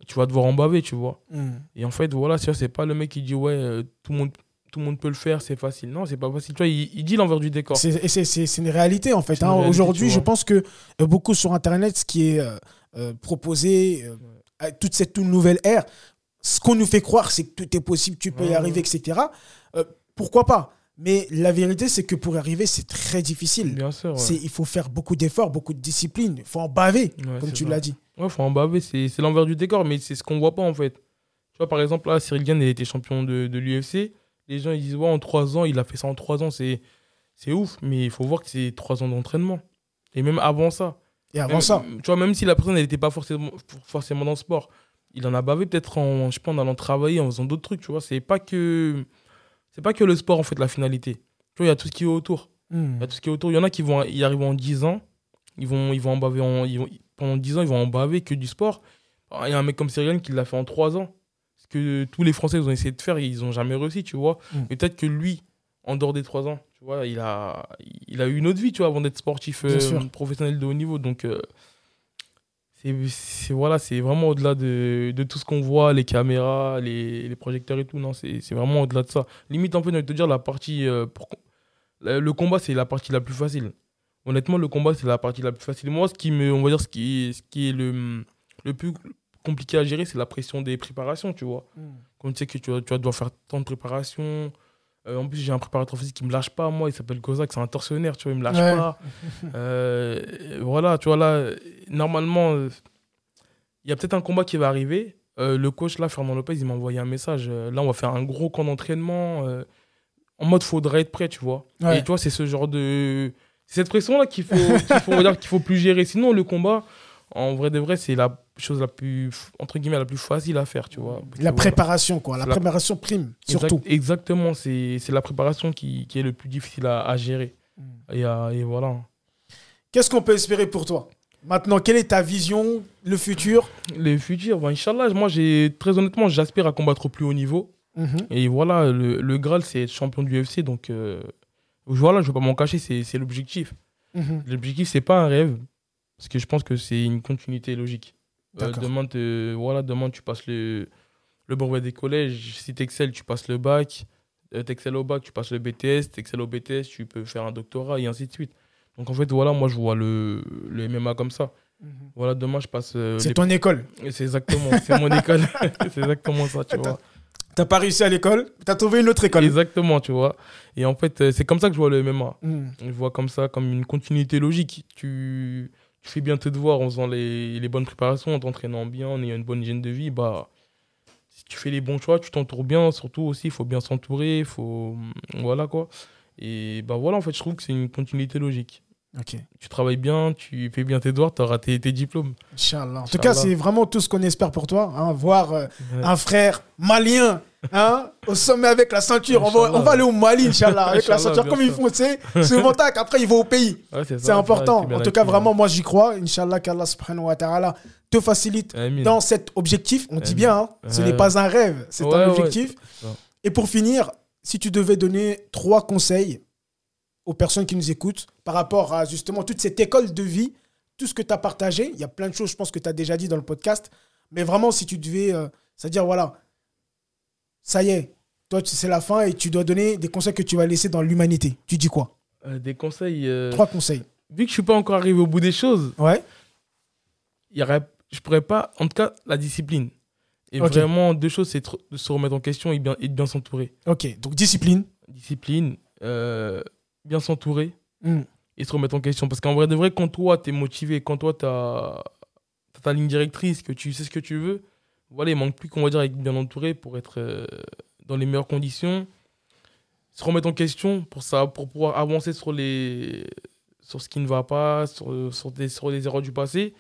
tu vas devoir en baver, tu vois. Mhm. Et en fait, voilà, c'est pas le mec qui dit Ouais, euh, tout, le monde, tout le monde peut le faire, c'est facile. Non, c'est pas facile. Tu vois, il, il dit l'envers du décor. C'est- une réalité en fait. Hein. Aujourd'hui, je pense que euh, beaucoup sur Internet, ce qui est euh, proposé, euh, toute cette toute nouvelle ère, ce qu'on nous fait croire, c'est que tout est possible, tu peux y Ouais, arriver, etc. Euh, pourquoi pas? Mais la vérité, c'est que pour y arriver, c'est très difficile. Bien sûr. Ouais, C'est- Il faut faire beaucoup d'efforts, beaucoup de discipline. Il faut en baver, Ouais, comme tu l'as dit. Ouais, faut en baver, c'est c'est l'envers du décor, mais c'est ce qu'on voit pas en fait. Tu vois, par exemple, là, Cyril Gann, il était champion de, de l'UFC. Les gens, ils disent, ouais, en 3 ans, il a fait ça en 3 ans, c'est c'est ouf, mais il faut voir que c'est 3 ans d'entraînement. Et même avant ça. Et avant Même- ça, Tu vois, même si la personne, elle n'était pas forcément, forcément dans le sport, il en a bavé peut-être en, je sais pas, en allant travailler, en faisant d'autres trucs, tu vois. C'est pas que. C'est pas que le sport, en fait, la finalité. Tu vois, il y a tout ce qui est autour. hmm, Il y a tout ce qui est autour. Il y en a qui vont y arriver en 10 ans. Ils vont, ils vont en baver en, ils vont- pendant 10 ans, ils vont en baver que du sport. Il y a un mec comme Cyril qui l'a fait en 3 ans. Ce que tous les Français ils ont essayé de faire, ils n'ont jamais réussi, tu vois. Mm. Mais peut-être que lui, en dehors des 3 ans, tu vois, il a, il a eu une autre vie, tu vois, avant d'être sportif euh, professionnel de haut niveau. Donc, euh, c'est voilà, c'est vraiment au-delà de, de tout ce qu'on voit, les caméras, les, les projecteurs et tout. Non, c'est vraiment au-delà de ça. Limite, en fait, j'ai envie de te dire, la partie. euh, pour- le combat, c'est la partie la plus facile. Honnêtement, le combat, c'est la partie la plus facile. Moi, ce qui me, on va dire, ce qui est, ce qui est le, le plus compliqué à gérer, c'est la pression des préparations, tu vois. hmm. Quand tu sais que tu tu vas devoir faire tant de préparations. Euh, en plus, j'ai un préparateur physique qui me lâche pas, moi, il s'appelle Kozak, c'est un tortionnaire, tu vois, il me lâche Ouais. pas. Euh, voilà, tu vois, là, normalement, il y a peut-être un combat qui va arriver. Euh, le coach, là, Fernand Lopez, il m'a envoyé un message. Là, on va faire un gros camp d'entraînement. en mode, faudrait être prêt, tu vois. Ouais. Et tu vois, c'est ce genre de. C'est cette pression-là qu'il faut, qu'il faut, qu'il faut plus gérer. Sinon, le combat, en vrai de vrai, c'est la chose la plus, entre guillemets, la plus facile à faire, tu vois. Que La voilà. préparation, quoi. La préparation prime, Exact- surtout. exactement, c'est la préparation qui, qui est le plus difficile à, à gérer. Hmm. Et, à- et voilà. Qu'est-ce qu'on peut espérer pour toi? Maintenant, quelle est ta vision, le futur? Le futur, ben, Inch'Allah, moi, j'ai très honnêtement, j'aspire à combattre au plus haut niveau. Mhm. Et voilà, le, le Graal, c'est être champion du UFC. Donc, euh, voilà, je ne vais pas m'en cacher, c'est l'objectif. Mhm. L'objectif, c'est pas un rêve, parce que je pense que c'est une continuité logique. Euh, demain, te- voilà, demain, tu passes le, le brevet des collèges. Si tu excelles, tu passes le bac. Tu excelles au bac, tu passes le BTS. Tu excelles au BTS, tu peux faire un doctorat, et ainsi de suite. Donc, en fait, voilà, moi, je vois le, le MMA comme ça. Mhm. Voilà, demain, je passe. euh, C'est les- ton école. C'est exactement, c'est mon école. c'est exactement ça, tu vois. T'as pas réussi à l'école, t'as trouvé une autre école? Exactement, tu vois. Et en fait, euh, c'est comme ça que je vois le MMA. Mhm. Je vois comme ça, comme une continuité logique. Tu, tu fais bien tes devoirs en faisant les, bonnes préparations, en t'entraînant bien, en ayant une bonne hygiène de vie. Bah, si tu fais les bons choix, tu t'entoures bien. Surtout aussi, il faut bien s'entourer. Faut... Voilà quoi. Et bah voilà, en fait, je trouve que c'est une continuité logique. Tu travailles bien, tu fais bien tes devoirs, tu auras tes, tes diplômes. Inch'Allah. En tout cas, c'est vraiment tout ce qu'on espère pour toi. hein, voir euh, Ouais. un frère malien hein, au sommet avec la ceinture. On va, on va aller au Mali, Inch'Allah, avec la ceinture. Comme ils font, tu sais, ce montagne, après ils vont au pays. Ouais, c'est C'est important. c'est En tout cas, vraiment, moi, j'y crois. Inch'Allah, qu'Allah subhanahu wa ta'ala te facilite dans cet objectif. On dit bien, hein, ce n'est pas un rêve, c'est un objectif. c'est. Et pour finir, si tu devais donner trois conseils aux personnes qui nous écoutent par rapport à justement toute cette école de vie tout ce que tu as partagé. Il y a plein de choses, je pense, que tu as déjà dit dans le podcast. Mais vraiment, si tu devais. euh, C'est-à-dire, voilà, ça y est, toi, c'est la fin et tu dois donner des conseils que tu vas laisser dans l'humanité. Tu dis quoi? Euh, des conseils. euh, Trois conseils. Vu que je suis pas encore arrivé au bout des choses, Ouais. il y aurait, je pourrais pas. En tout cas, la discipline. Et vraiment, deux choses, c'est de se remettre en question et bien, et de bien s'entourer. Ok. Donc, discipline. Discipline, euh, bien s'entourer Hmm. et se remettre en question. Parce qu'en vrai, de vrai, quand toi, tu es motivé, quand toi, tu as, ta ligne directrice, que tu sais ce que tu veux, voilà, il manque plus qu'on va dire être bien entouré pour être euh, dans les meilleures conditions. Se remettre en question pour, ça, pour pouvoir avancer sur, les, sur ce qui ne va pas, sur, sur, des, sur les erreurs du passé.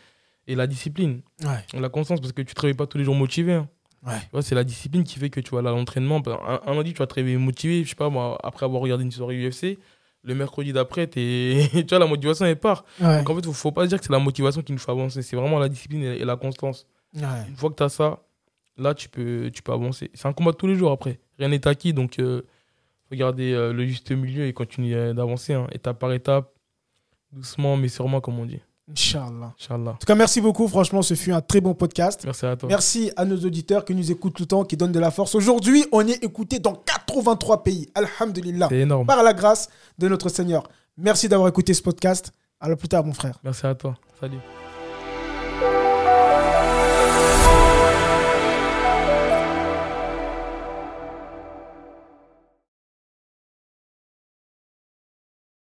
Et la discipline, Ouais. la constance, parce que tu ne te réveilles pas tous les jours motivé. hein. Ouais. C'est la discipline qui fait que tu vas à l'entraînement. Un, un lundi, tu vas te réveiller motivé. Je sais pas, moi, après avoir regardé une soirée UFC, le mercredi d'après, tu vois, la motivation, elle part. Ouais. Donc en fait, il ne faut pas dire que c'est la motivation qui nous fait avancer. C'est vraiment la discipline et, la constance. Ouais. Une fois que tu as ça, là, tu peux, tu peux avancer. C'est un combat de tous les jours après. Rien n'est acquis. Donc, il faut garder euh, le juste milieu et continuer euh, d'avancer. hein, étape par étape, doucement, mais sûrement, comme on dit. Inch'Allah. Inch'Allah. En tout cas, merci beaucoup. Franchement, ce fut un très bon podcast. Merci à toi. Merci à nos auditeurs qui nous écoutent tout le temps, qui donnent de la force. Aujourd'hui, on est écouté dans 83 pays. Alhamdulillah. C'est énorme. Par la grâce de notre Seigneur. Merci d'avoir écouté ce podcast. À la plus tard, mon frère. Merci à toi. Salut.